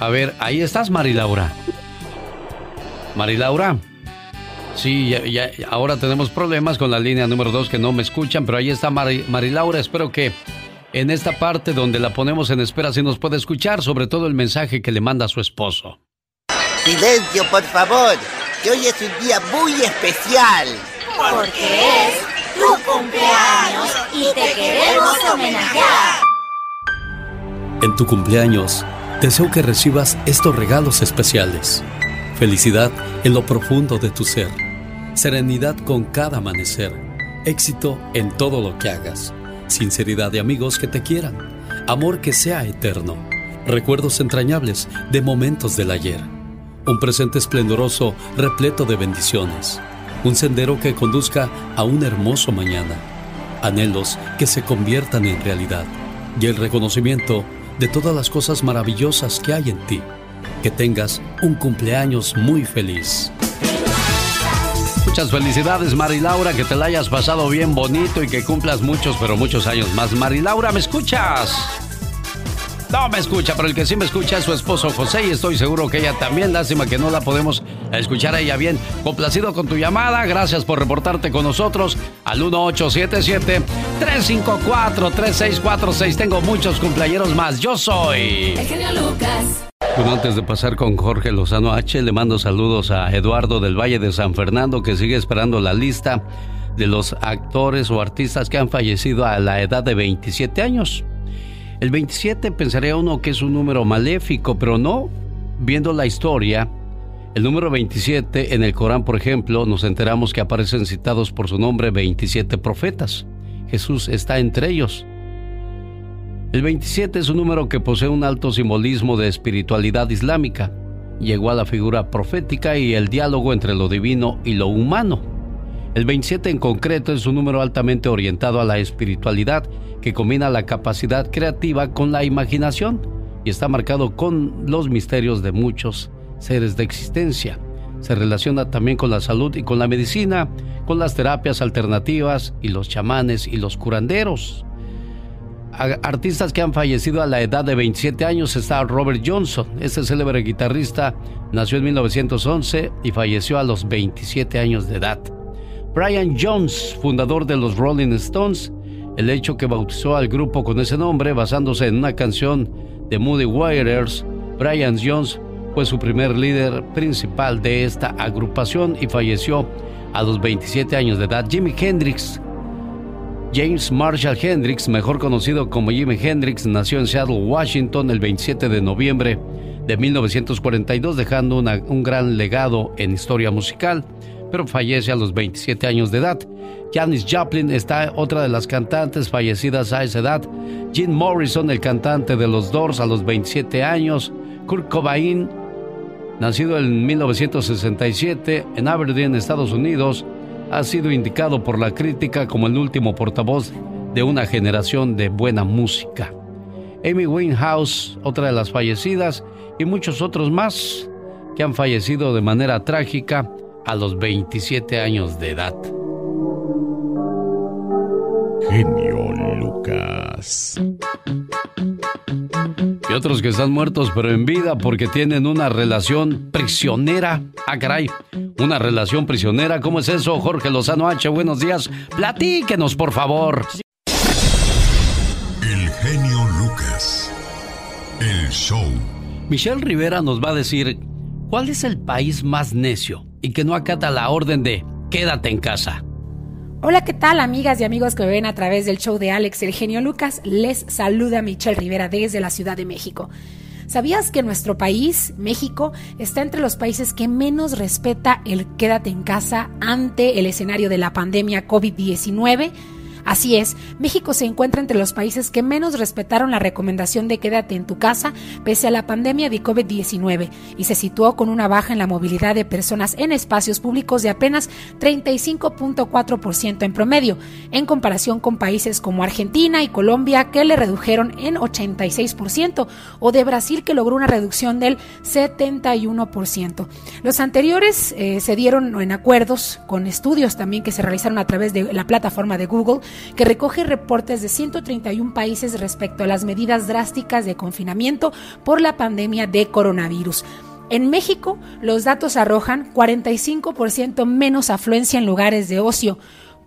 A ver, ahí estás, Mari Laura. Mari Laura. Sí, ya, ahora tenemos problemas con la línea número dos que no me escuchan, pero ahí está Mari, Mari Laura. Espero que en esta parte donde la ponemos en espera sí nos puede escuchar, sobre todo el mensaje que le manda su esposo. Silencio, por favor, que hoy es un día muy especial. Porque es tu cumpleaños y te queremos homenajear. En tu cumpleaños, deseo que recibas estos regalos especiales. Felicidad en lo profundo de tu ser. Serenidad con cada amanecer. Éxito en todo lo que hagas. Sinceridad de amigos que te quieran. Amor que sea eterno. Recuerdos entrañables de momentos del ayer. Un presente esplendoroso repleto de bendiciones. Un sendero que conduzca a un hermoso mañana. Anhelos que se conviertan en realidad. Y el reconocimiento de todas las cosas maravillosas que hay en ti. Que tengas un cumpleaños muy feliz. Muchas felicidades, Mari Laura, que te la hayas pasado bien bonito y que cumplas muchos, pero muchos años más. Mari Laura, ¿me escuchas? No me escucha, pero el que sí me escucha es su esposo José y estoy seguro que ella también. Lástima que no la podemos escuchar a ella bien. Complacido con tu llamada, gracias por reportarte con nosotros al 1877-354-3646. Tengo muchos cumpleaños más. Yo soy... El genio Lucas. Bueno, antes de pasar con Jorge Lozano H, le mando saludos a Eduardo del Valle de San Fernando, que sigue esperando la lista de los actores o artistas que han fallecido a la edad de 27 años. El 27 pensaría uno que es un número maléfico, pero no. Viendo la historia, el número 27 en el Corán, por ejemplo, nos enteramos que aparecen citados por su nombre 27 profetas. Jesús está entre ellos. El 27 es un número que posee un alto simbolismo de espiritualidad islámica. Llegó a la figura profética y el diálogo entre lo divino y lo humano. El 27 en concreto es un número altamente orientado a la espiritualidad que combina la capacidad creativa con la imaginación y está marcado con los misterios de muchos seres de existencia. Se relaciona también con la salud y con la medicina, con las terapias alternativas y los chamanes y los curanderos. Artistas que han fallecido a la edad de 27 años está Robert Johnson. Este célebre guitarrista nació en 1911 y falleció a los 27 años de edad. Brian Jones, fundador de los Rolling Stones, el hecho que bautizó al grupo con ese nombre basándose en una canción de Moody Waters, Brian Jones fue su primer líder principal de esta agrupación y falleció a los 27 años de edad. Jimi Hendrix, James Marshall Hendrix, mejor conocido como Jimi Hendrix, nació en Seattle, Washington, el 27 de noviembre de 1942, dejando un gran legado en historia musical, pero fallece a los 27 años de edad. Janis Joplin está otra de las cantantes fallecidas a esa edad. Jim Morrison, el cantante de los Doors, a los 27 años. Kurt Cobain, nacido en 1967 en Aberdeen, Estados Unidos, ha sido indicado por la crítica como el último portavoz de una generación de buena música. Amy Winehouse, otra de las fallecidas, y muchos otros más que han fallecido de manera trágica a los 27 años de edad. Genio Lucas. Y otros que están muertos pero en vida porque tienen una relación prisionera. Ah, caray. Una relación prisionera. ¿Cómo es eso, Jorge Lozano H? Buenos días. Platíquenos, por favor. El genio Lucas. El show. Michelle Rivera nos va a decir, ¿cuál es el país más necio y que no acata la orden de quédate en casa? Hola, ¿qué tal amigas y amigos que me ven a través del show de Alex El Genio Lucas? Les saluda Michelle Rivera desde la Ciudad de México. ¿Sabías que nuestro país, México, está entre los países que menos respeta el quédate en casa ante el escenario de la pandemia COVID-19? Así es, México se encuentra entre los países que menos respetaron la recomendación de quédate en tu casa pese a la pandemia de COVID-19 y se situó con una baja en la movilidad de personas en espacios públicos de apenas 35.4% en promedio, en comparación con países como Argentina y Colombia que le redujeron en 86% o de Brasil que logró una reducción del 71%. Los anteriores eh, se dieron en acuerdos con estudios también que se realizaron a través de la plataforma de Google que recoge reportes de 131 países respecto a las medidas drásticas de confinamiento por la pandemia de coronavirus. En México, los datos arrojan 45% menos afluencia en lugares de ocio,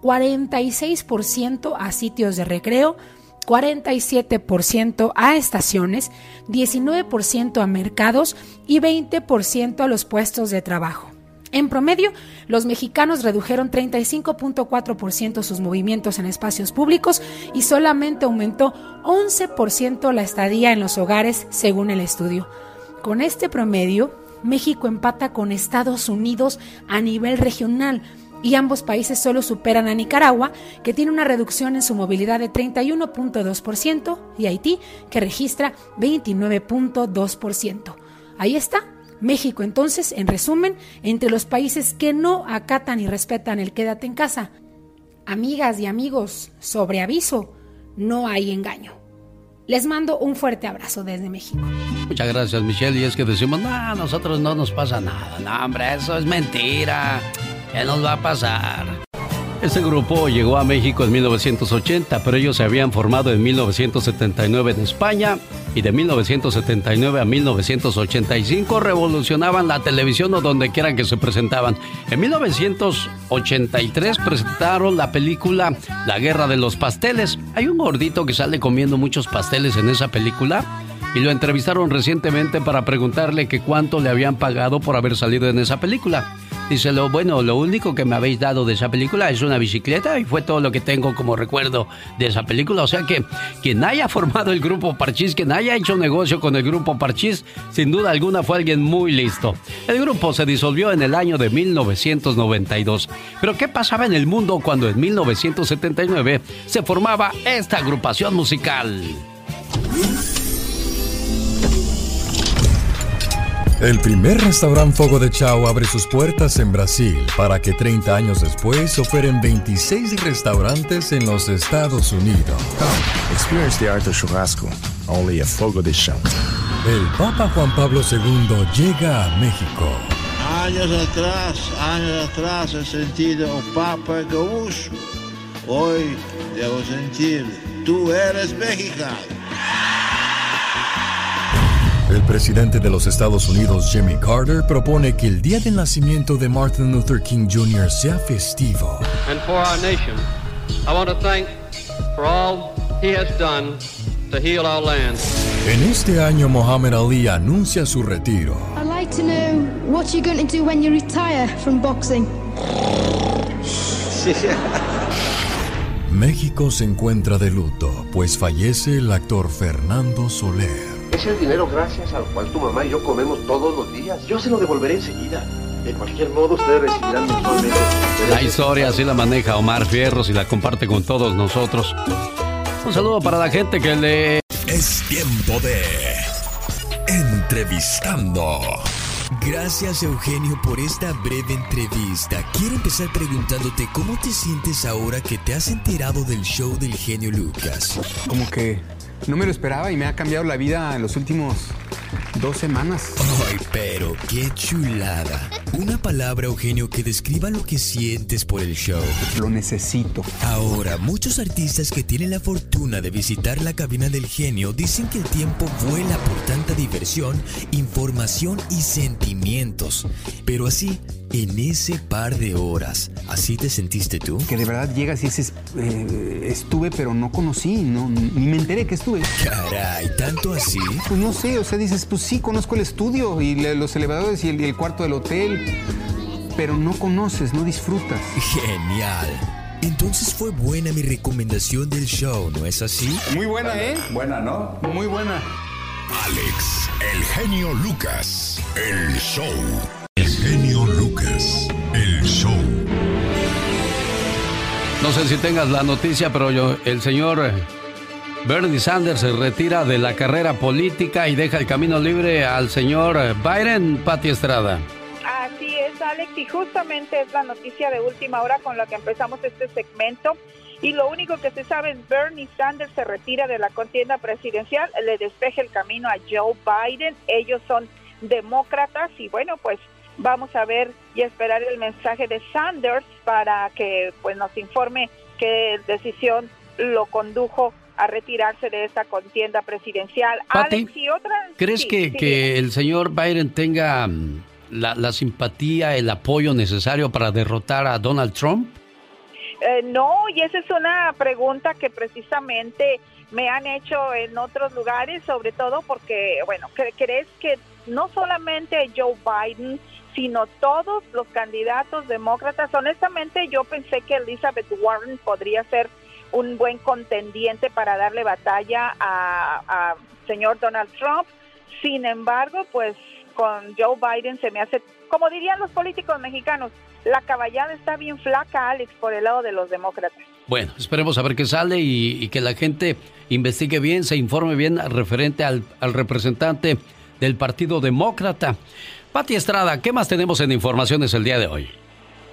46% a sitios de recreo, 47% a estaciones, 19% a mercados y 20% a los puestos de trabajo. En promedio, los mexicanos redujeron 35.4% sus movimientos en espacios públicos y solamente aumentó 11% la estadía en los hogares, según el estudio. Con este promedio, México empata con Estados Unidos a nivel regional y ambos países solo superan a Nicaragua, que tiene una reducción en su movilidad de 31.2%, y Haití, que registra 29.2%. Ahí está México, entonces, en resumen, entre los países que no acatan y respetan el quédate en casa. Amigas y amigos, sobre aviso, no hay engaño. Les mando un fuerte abrazo desde México. Muchas gracias, Michelle. Y es que decimos, no, nosotros no nos pasa nada. No, hombre, eso es mentira. ¿Qué nos va a pasar? Este grupo llegó a México en 1980, pero ellos se habían formado en 1979 en España y de 1979 a 1985 revolucionaban la televisión o donde quieran que se presentaban. En 1983 presentaron la película La Guerra de los Pasteles. Hay un gordito que sale comiendo muchos pasteles en esa película y lo entrevistaron recientemente para preguntarle que cuánto le habían pagado por haber salido en esa película. Dice, lo bueno, lo único que me habéis dado de esa película es una bicicleta y fue todo lo que tengo como recuerdo de esa película. O sea que quien haya formado el grupo Parchís, quien haya hecho negocio con el grupo Parchís, sin duda alguna fue alguien muy listo. El grupo se disolvió en el año de 1992. Pero ¿qué pasaba en el mundo cuando en 1979 se formaba esta agrupación musical? El primer restaurante Fogo de Chao abre sus puertas en Brasil para que 30 años después operen 26 restaurantes en los Estados Unidos. Experience the art of churrasco, only a Fogo de Chao. El Papa Juan Pablo II llega a México. Años atrás, años atrás he sentido un Papa gaúcho. Hoy debo sentir, tú eres mexicano. El presidente de los Estados Unidos, Jimmy Carter, propone que el día del nacimiento de Martin Luther King Jr. sea festivo. And for our nation, I want to thank for all he has done to heal our land. En este año, Muhammad Ali anuncia su retiro. I'd like to know what you're going to do when you retire from boxing. México se encuentra de luto, pues fallece el actor Fernando Soler. Es el dinero gracias al cual tu mamá y yo comemos todos los días. Yo se lo devolveré enseguida. De cualquier modo, ustedes recibirán mensualmente. La historia así la maneja Omar Fierros y la comparte con todos nosotros. Un saludo para la gente que le... Es tiempo de... Entrevistando. Gracias Eugenio por esta breve entrevista. Quiero empezar preguntándote cómo te sientes ahora que te has enterado del show del genio Lucas. Como que no me lo esperaba y me ha cambiado la vida en los últimos dos semanas. Ay, pero qué chulada. Una palabra, Eugenio, que describa lo que sientes por el show. Lo necesito. Ahora, muchos artistas que tienen la fortuna de visitar la cabina del genio dicen que el tiempo vuela por tanta diversión, información y sentimientos. Pero así, en ese par de horas, ¿así te sentiste tú? Que de verdad llegas y dices, eh, estuve pero no conocí, no, ni me enteré que estuve. Caray, ¿tanto así? Pues no sé, o sea, dices, pues sí, conozco el estudio y le- los elevadores y el, y el cuarto del hotel, pero no conoces, no disfrutas. Genial. Entonces fue buena mi recomendación del show, ¿no es así? Muy buena, ¿eh? Buena, ¿no? Muy buena. Alex, el genio Lucas, el show. El genio Lucas, el show. No sé si tengas la noticia, pero yo, el señor Bernie Sanders se retira de la carrera política y deja el camino libre al señor Biden, Pati Estrada. Así es, Alex, y justamente es la noticia de última hora con la que empezamos este segmento. Y lo único que se sabe es Bernie Sanders se retira de la contienda presidencial, le despeja el camino a Joe Biden. Ellos son demócratas y bueno, pues vamos a ver y esperar el mensaje de Sanders para que pues nos informe qué decisión lo condujo a retirarse de esta contienda presidencial. Pati, Alex y otras. ¿Crees sí, que, sí, que el señor Biden tenga mm, la, la simpatía, el apoyo necesario para derrotar a Donald Trump? Eh, no, y esa es una pregunta que precisamente me han hecho en otros lugares, sobre todo porque, bueno, cre- ¿crees que no solamente Joe Biden, sino todos los candidatos demócratas? Honestamente, yo pensé que Elizabeth Warren podría ser un buen contendiente para darle batalla a, señor Donald Trump. Sin embargo, pues con Joe Biden se me hace, como dirían los políticos mexicanos, la caballada está bien flaca, Alex, por el lado de los demócratas. Bueno, esperemos a ver qué sale y, y que la gente investigue bien, se informe bien referente al, al representante del Partido Demócrata. Pati Estrada, ¿qué más tenemos en informaciones el día de hoy?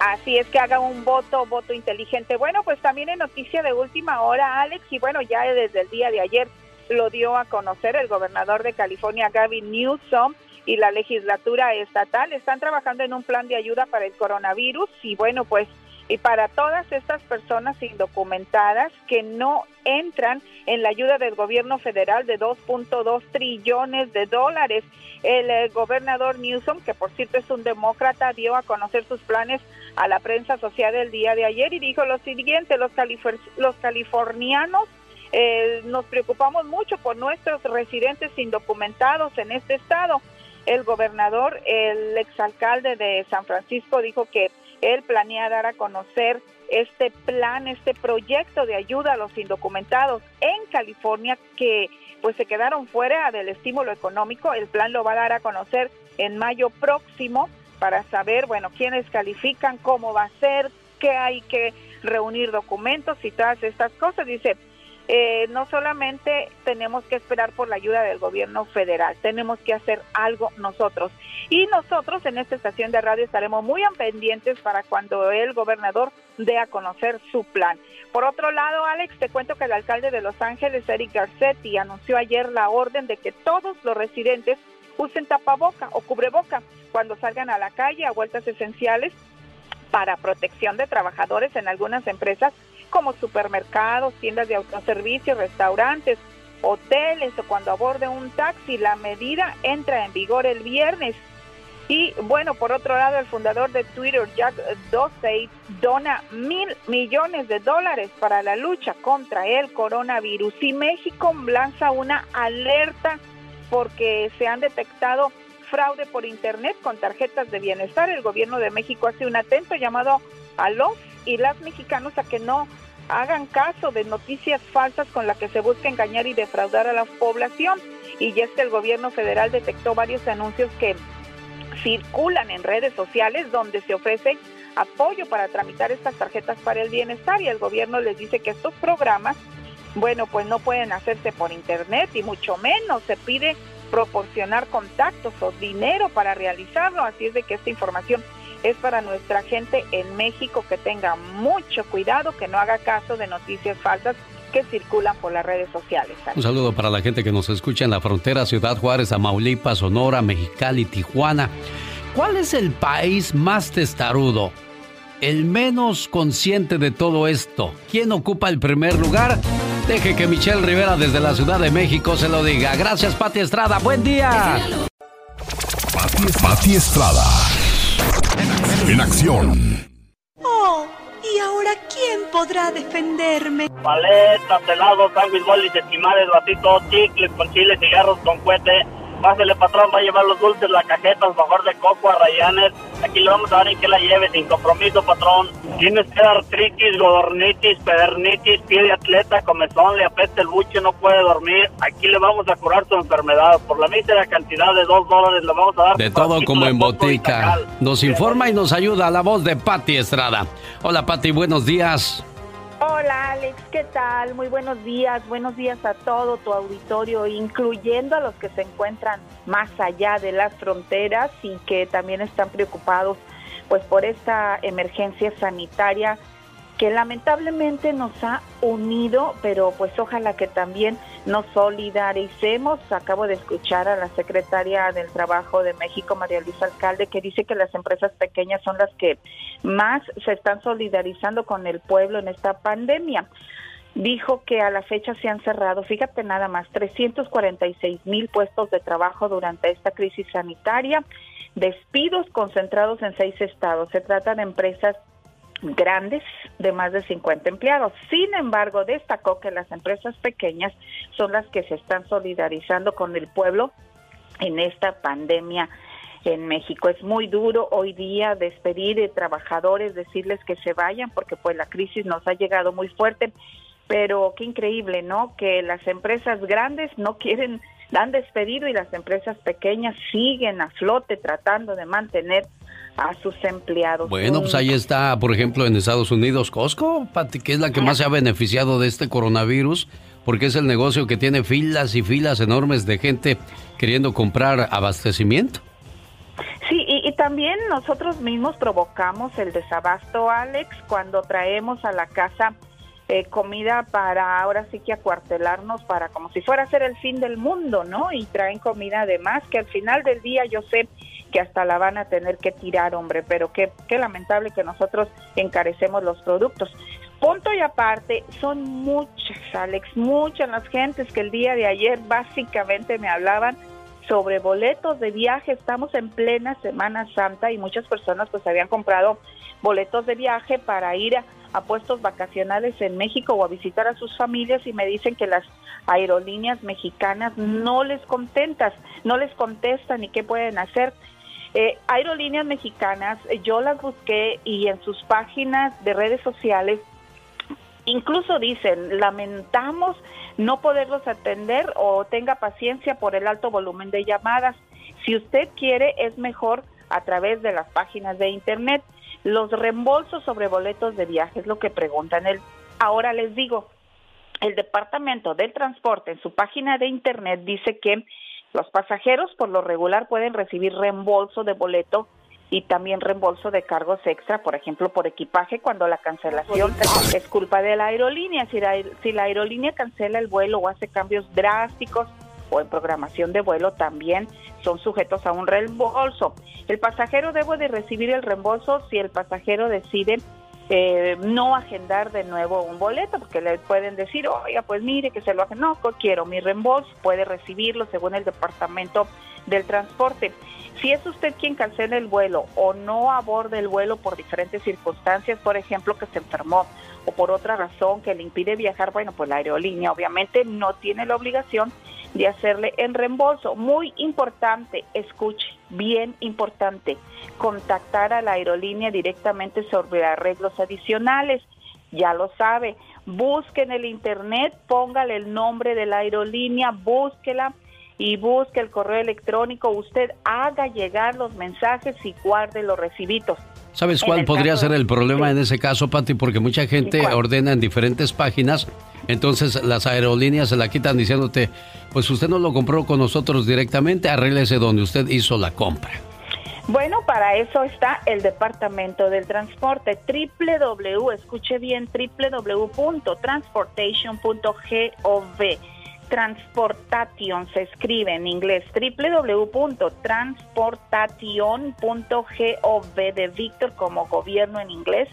Así es que haga un voto, voto inteligente. Bueno, pues también en noticia de última hora, Alex, y bueno, ya desde el día de ayer lo dio a conocer el gobernador de California, Gavin Newsom, y la legislatura estatal están trabajando en un plan de ayuda para el coronavirus y bueno, pues y para todas estas personas indocumentadas que no entran en la ayuda del gobierno federal de 2.2 trillones de dólares. El eh, gobernador Newsom, que por cierto es un demócrata, dio a conocer sus planes a la prensa social el día de ayer y dijo lo siguiente, los, califor- los californianos eh, nos preocupamos mucho por nuestros residentes indocumentados en este estado. El gobernador, el exalcalde de San Francisco dijo que él planea dar a conocer este plan, este proyecto de ayuda a los indocumentados en California que pues se quedaron fuera del estímulo económico. El plan lo va a dar a conocer en mayo próximo para saber, bueno, quiénes califican, cómo va a ser, qué hay que reunir documentos y todas estas cosas. Dice, eh, no solamente tenemos que esperar por la ayuda del gobierno federal, tenemos que hacer algo nosotros. Y nosotros en esta estación de radio estaremos muy pendientes para cuando el gobernador dé a conocer su plan. Por otro lado, Alex, te cuento que el alcalde de Los Ángeles, Eric Garcetti, anunció ayer la orden de que todos los residentes usen tapaboca o cubreboca cuando salgan a la calle a vueltas esenciales para protección de trabajadores en algunas empresas como supermercados, tiendas de autoservicio, restaurantes, hoteles o cuando aborde un taxi. La medida entra en vigor el viernes. Y bueno, por otro lado, el fundador de Twitter, Jack Dorsey, dona mil millones de dólares para la lucha contra el coronavirus. Y México lanza una alerta porque se han detectado fraude por Internet con tarjetas de bienestar. El gobierno de México hace un atento llamado a los y las mexicanos a que no hagan caso de noticias falsas con las que se busca engañar y defraudar a la población. Y ya es que el gobierno federal detectó varios anuncios que circulan en redes sociales donde se ofrece apoyo para tramitar estas tarjetas para el bienestar y el gobierno les dice que estos programas, bueno, pues no pueden hacerse por internet y mucho menos se pide proporcionar contactos o dinero para realizarlo, así es de que esta información es para nuestra gente en México que tenga mucho cuidado, que no haga caso de noticias falsas que circulan por las redes sociales. Un saludo para la gente que nos escucha en la frontera Ciudad Juárez, Amaulipas, Sonora, Mexicali, Tijuana. ¿cuál es el país más testarudo? El menos consciente de todo esto. ¿Quién ocupa el primer lugar? Deje que Michelle Rivera desde la Ciudad de México se lo diga. Gracias, Pati Estrada. Buen día. Pati Estrada. En acción. Oh, ¿y ahora quién podrá defenderme? Paletas, helados, sándwich, bolis, esquimales, vasitos, chicles con chile, cigarros con cohete. Pásale, patrón, va a llevar los dulces, la cajeta, mejor de coco, a rayanes. Aquí le vamos a dar en que la lleve sin compromiso, patrón. Tienes que artritis, godornitis, pedernitis, pie de atleta, comezón, le apesta el buche, no puede dormir. Aquí le vamos a curar su enfermedad. Por la mísera cantidad de dos dólares le vamos a dar... De todo como en botica. Nos informa y nos ayuda la voz de Patti Estrada. Hola, Patti, buenos días. Hola Alex, ¿qué tal? Muy buenos días, buenos días a todo tu auditorio, incluyendo a los que se encuentran más allá de las fronteras y que también están preocupados pues por esta emergencia sanitaria que lamentablemente nos ha unido, pero pues ojalá que también nos solidaricemos. Acabo de escuchar a la secretaria del Trabajo de México, María Luisa Alcalde, que dice que las empresas pequeñas son las que más se están solidarizando con el pueblo en esta pandemia. Dijo que a la fecha se han cerrado, fíjate nada más, 346 mil puestos de trabajo durante esta crisis sanitaria, despidos concentrados en seis estados. Se trata de empresas grandes de más de 50 empleados. Sin embargo, destacó que las empresas pequeñas son las que se están solidarizando con el pueblo en esta pandemia en México. Es muy duro hoy día despedir de trabajadores, decirles que se vayan porque pues la crisis nos ha llegado muy fuerte, pero qué increíble, ¿no? Que las empresas grandes no quieren dan despedido y las empresas pequeñas siguen a flote tratando de mantener a sus empleados. Bueno, pues ahí está, por ejemplo, en Estados Unidos, Costco, Pati, que es la que más se ha beneficiado de este coronavirus, porque es el negocio que tiene filas y filas enormes de gente queriendo comprar abastecimiento. Sí, y, y, también nosotros mismos provocamos el desabasto, Alex, cuando traemos a la casa eh, comida para ahora sí que acuartelarnos para como si fuera a ser el fin del mundo, ¿no? Y traen comida además que al final del día yo sé que hasta la van a tener que tirar, hombre, pero qué, qué lamentable que nosotros encarecemos los productos. Punto y aparte, son muchas, Alex, muchas las gentes que el día de ayer básicamente me hablaban sobre boletos de viaje. Estamos en plena Semana Santa y muchas personas pues habían comprado boletos de viaje para ir a, a puestos vacacionales en México o a visitar a sus familias y me dicen que las aerolíneas mexicanas no les contentas, no les contestan y qué pueden hacer. Eh, aerolíneas mexicanas, eh, yo las busqué y en sus páginas de redes sociales incluso dicen, lamentamos no poderlos atender o tenga paciencia por el alto volumen de llamadas. Si usted quiere, es mejor a través de las páginas de internet. Los reembolsos sobre boletos de viaje es lo que preguntan. El, ahora les digo, el Departamento del Transporte en su página de internet dice que los pasajeros por lo regular pueden recibir reembolso de boleto y también reembolso de cargos extra, por ejemplo, por equipaje cuando la cancelación es culpa de la aerolínea. Si la, si la aerolínea cancela el vuelo o hace cambios drásticos o en programación de vuelo también son sujetos a un reembolso. El pasajero debe de recibir el reembolso si el pasajero decide eh, no agendar de nuevo un boleto, porque le pueden decir, oiga, pues mire que se lo hagan, no, quiero mi reembolso, puede recibirlo según el departamento del transporte. Si es usted quien cancela el vuelo o no aborde el vuelo por diferentes circunstancias, por ejemplo, que se enfermó o por otra razón que le impide viajar, bueno, pues la aerolínea obviamente no tiene la obligación de hacerle el reembolso. Muy importante, escuche, bien importante, contactar a la aerolínea directamente sobre arreglos adicionales. Ya lo sabe, busque en el internet, póngale el nombre de la aerolínea, búsquela y busque el correo electrónico. Usted haga llegar los mensajes y guarde los recibitos. ¿Sabes cuál podría ser el problema en ese caso, Pati? Porque mucha gente ordena en diferentes páginas, entonces las aerolíneas se la quitan diciéndote, pues usted no lo compró con nosotros directamente, arréglese donde usted hizo la compra. Bueno, para eso está el Departamento del Transporte, www, escuche bien, www.transportation.gov Transportation se escribe en inglés www.transportation.gov de Víctor como gobierno en inglés.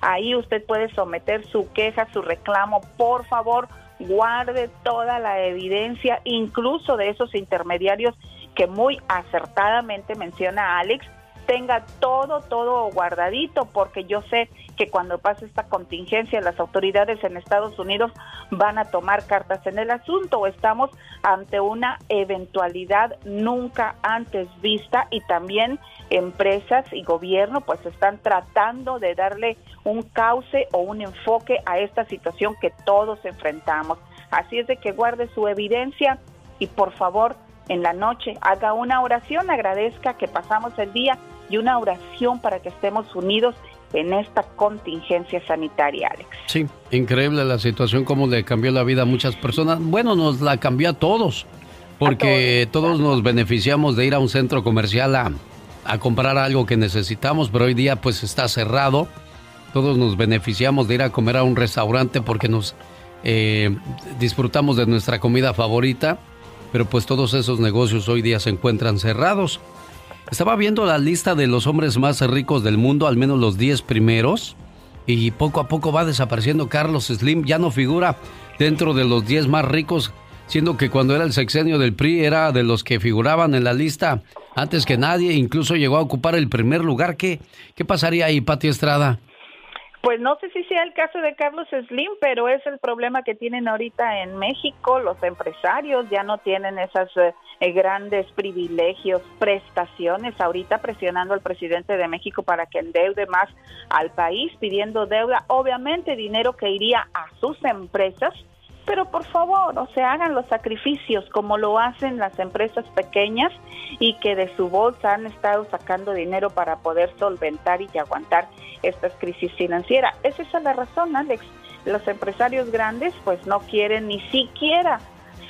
Ahí usted puede someter su queja, su reclamo. Por favor, guarde toda la evidencia, incluso de esos intermediarios que muy acertadamente menciona Alex, tenga todo, todo guardadito, porque yo sé que cuando pase esta contingencia las autoridades en Estados Unidos van a tomar cartas en el asunto estamos ante una eventualidad nunca antes vista y también empresas y gobierno pues están tratando de darle un cauce o un enfoque a esta situación que todos enfrentamos. Así es de que guarde su evidencia y por favor en la noche haga una oración, agradezca que pasamos el día y una oración para que estemos unidos en esta contingencia sanitaria, Alex. Sí, increíble la situación, cómo le cambió la vida a muchas personas. Bueno, nos la cambió a todos, porque todos. nos beneficiamos de ir a un centro comercial a, a comprar algo que necesitamos, pero hoy día pues está cerrado. Todos nos beneficiamos de ir a comer a un restaurante porque nos eh, disfrutamos de nuestra comida favorita, pero pues todos esos negocios hoy día se encuentran cerrados. Estaba viendo la lista de los hombres más ricos del mundo, al menos los 10 primeros, y poco a poco va desapareciendo Carlos Slim, ya no figura dentro de los 10 más ricos, siendo que cuando era el sexenio del PRI era de los que figuraban en la lista antes que nadie, incluso llegó a ocupar el primer lugar. ¿Qué, qué pasaría ahí, Pati Estrada? Pues no sé si sea el caso de Carlos Slim, pero es el problema que tienen ahorita en México. Los empresarios ya no tienen esos eh, grandes privilegios, prestaciones, ahorita presionando al presidente de México para que endeude más al país, pidiendo deuda, obviamente dinero que iría a sus empresas pero por favor, o sea, hagan los sacrificios como lo hacen las empresas pequeñas y que de su bolsa han estado sacando dinero para poder solventar y aguantar estas crisis financieras. Esa es la razón, Alex. Los empresarios grandes pues no quieren ni siquiera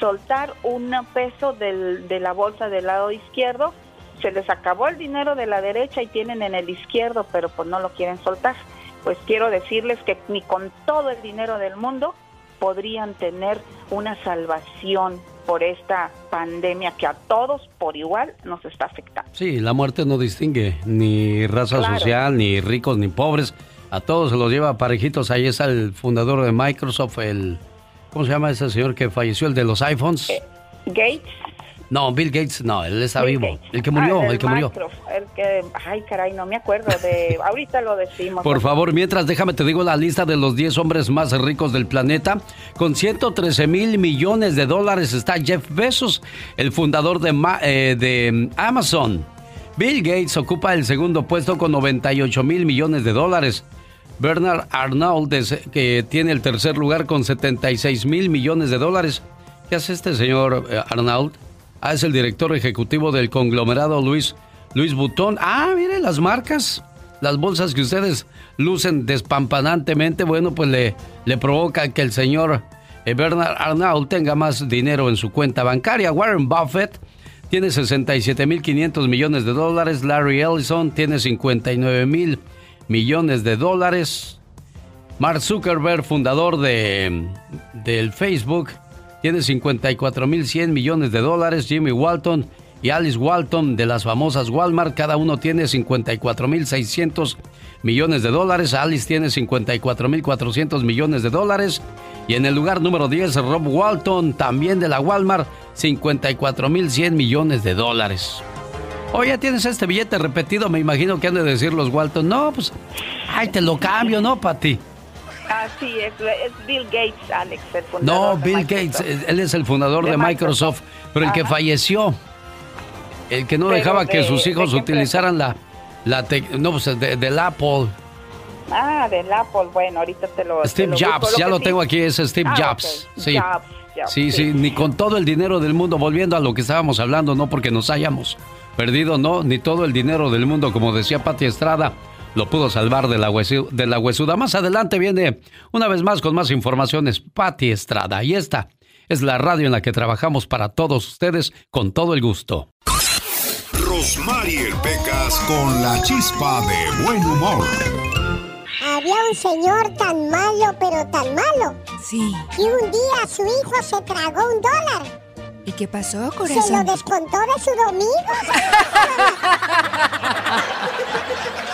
soltar un peso del, de la bolsa del lado izquierdo. Se les acabó el dinero de la derecha y tienen en el izquierdo, pero pues no lo quieren soltar. Pues quiero decirles que ni con todo el dinero del mundo podrían tener una salvación por esta pandemia que a todos por igual nos está afectando. Sí, la muerte no distingue ni raza social, ni ricos, ni pobres. A todos se los lleva parejitos. Ahí está el fundador de Microsoft, el... ¿Cómo se llama ese señor que falleció, el de los iPhones? Eh, Gates. No, Bill Gates, no, él está vivo. El que murió, ah, el, que murió. El que, ay, caray, no me acuerdo de. ahorita lo decimos. Por favor, mientras déjame te digo la lista de los 10 hombres más ricos del planeta. Con 113 mil millones de dólares está Jeff Bezos, el fundador de, eh, de Amazon. Bill Gates ocupa el segundo puesto con 98 mil millones de dólares. Bernard Arnault, que tiene el tercer lugar con 76 mil millones de dólares. ¿Qué hace este señor eh, Arnault? Ah, es el director ejecutivo del conglomerado Luis, Luis Butón. Ah, mire las marcas, las bolsas que ustedes lucen despampanantemente. Bueno, pues le, le provoca que el señor eh, Bernard Arnault tenga más dinero en su cuenta bancaria. Warren Buffett tiene 67.500 millones de dólares. Larry Ellison tiene 59 mil millones de dólares. Mark Zuckerberg, fundador de, del Facebook, tiene 54.100 millones de dólares. Jimmy Walton y Alice Walton de las famosas Walmart, cada uno tiene 54.600 millones de dólares. Alice tiene 54.400 millones de dólares. Y en el lugar número 10, Rob Walton, también de la Walmart, 54.100 millones de dólares. Oye, tienes este billete repetido, me imagino que han de decir los Walton. No, pues, ay, te lo cambio, ¿no, Pati? Así es, es Bill Gates, Alex, el fundador. No, Bill Gates, él es el fundador de, Microsoft, pero el que falleció, el que no dejaba que sus hijos utilizaran la, la no, pues del Apple. Ah, del Apple, bueno, ahorita te lo. Steve Jobs, ya lo tengo aquí, es Steve ah, Jobs. Sí. sí, sí, ni con todo el dinero del mundo, volviendo a lo que estábamos hablando, no porque nos hayamos perdido, no, ni todo el dinero del mundo, como decía Pati Estrada lo pudo salvar de la, de la huesuda. Más adelante viene una vez más con más informaciones Patti Estrada. Y esta es la radio en la que trabajamos para todos ustedes con todo el gusto. Rosmarie Pecas con la chispa de buen humor. Había un señor tan malo, pero tan malo. Sí. Y un día su hijo se tragó un dólar. ¿Y qué pasó, corazón? Se lo descontó de su domingo.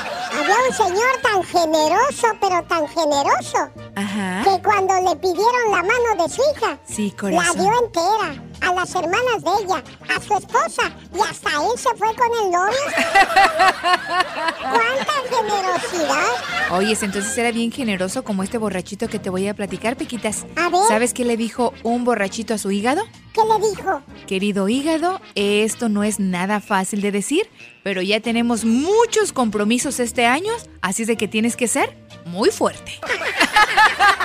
Había un señor tan generoso, pero tan generoso, Ajá. que cuando le pidieron la mano de su hija, Sí, la dio entera a las hermanas de ella, a su esposa, y hasta él se fue con el novio. ¡Cuánta generosidad! Oyes, entonces era bien generoso como este borrachito que te voy a platicar, Pequitas. A ver. ¿Sabes qué le dijo un borrachito a su hígado? ¿Qué le dijo? Querido hígado, esto no es nada fácil de decir, pero ya tenemos muchos compromisos este año, así es de que tienes que ser muy fuerte.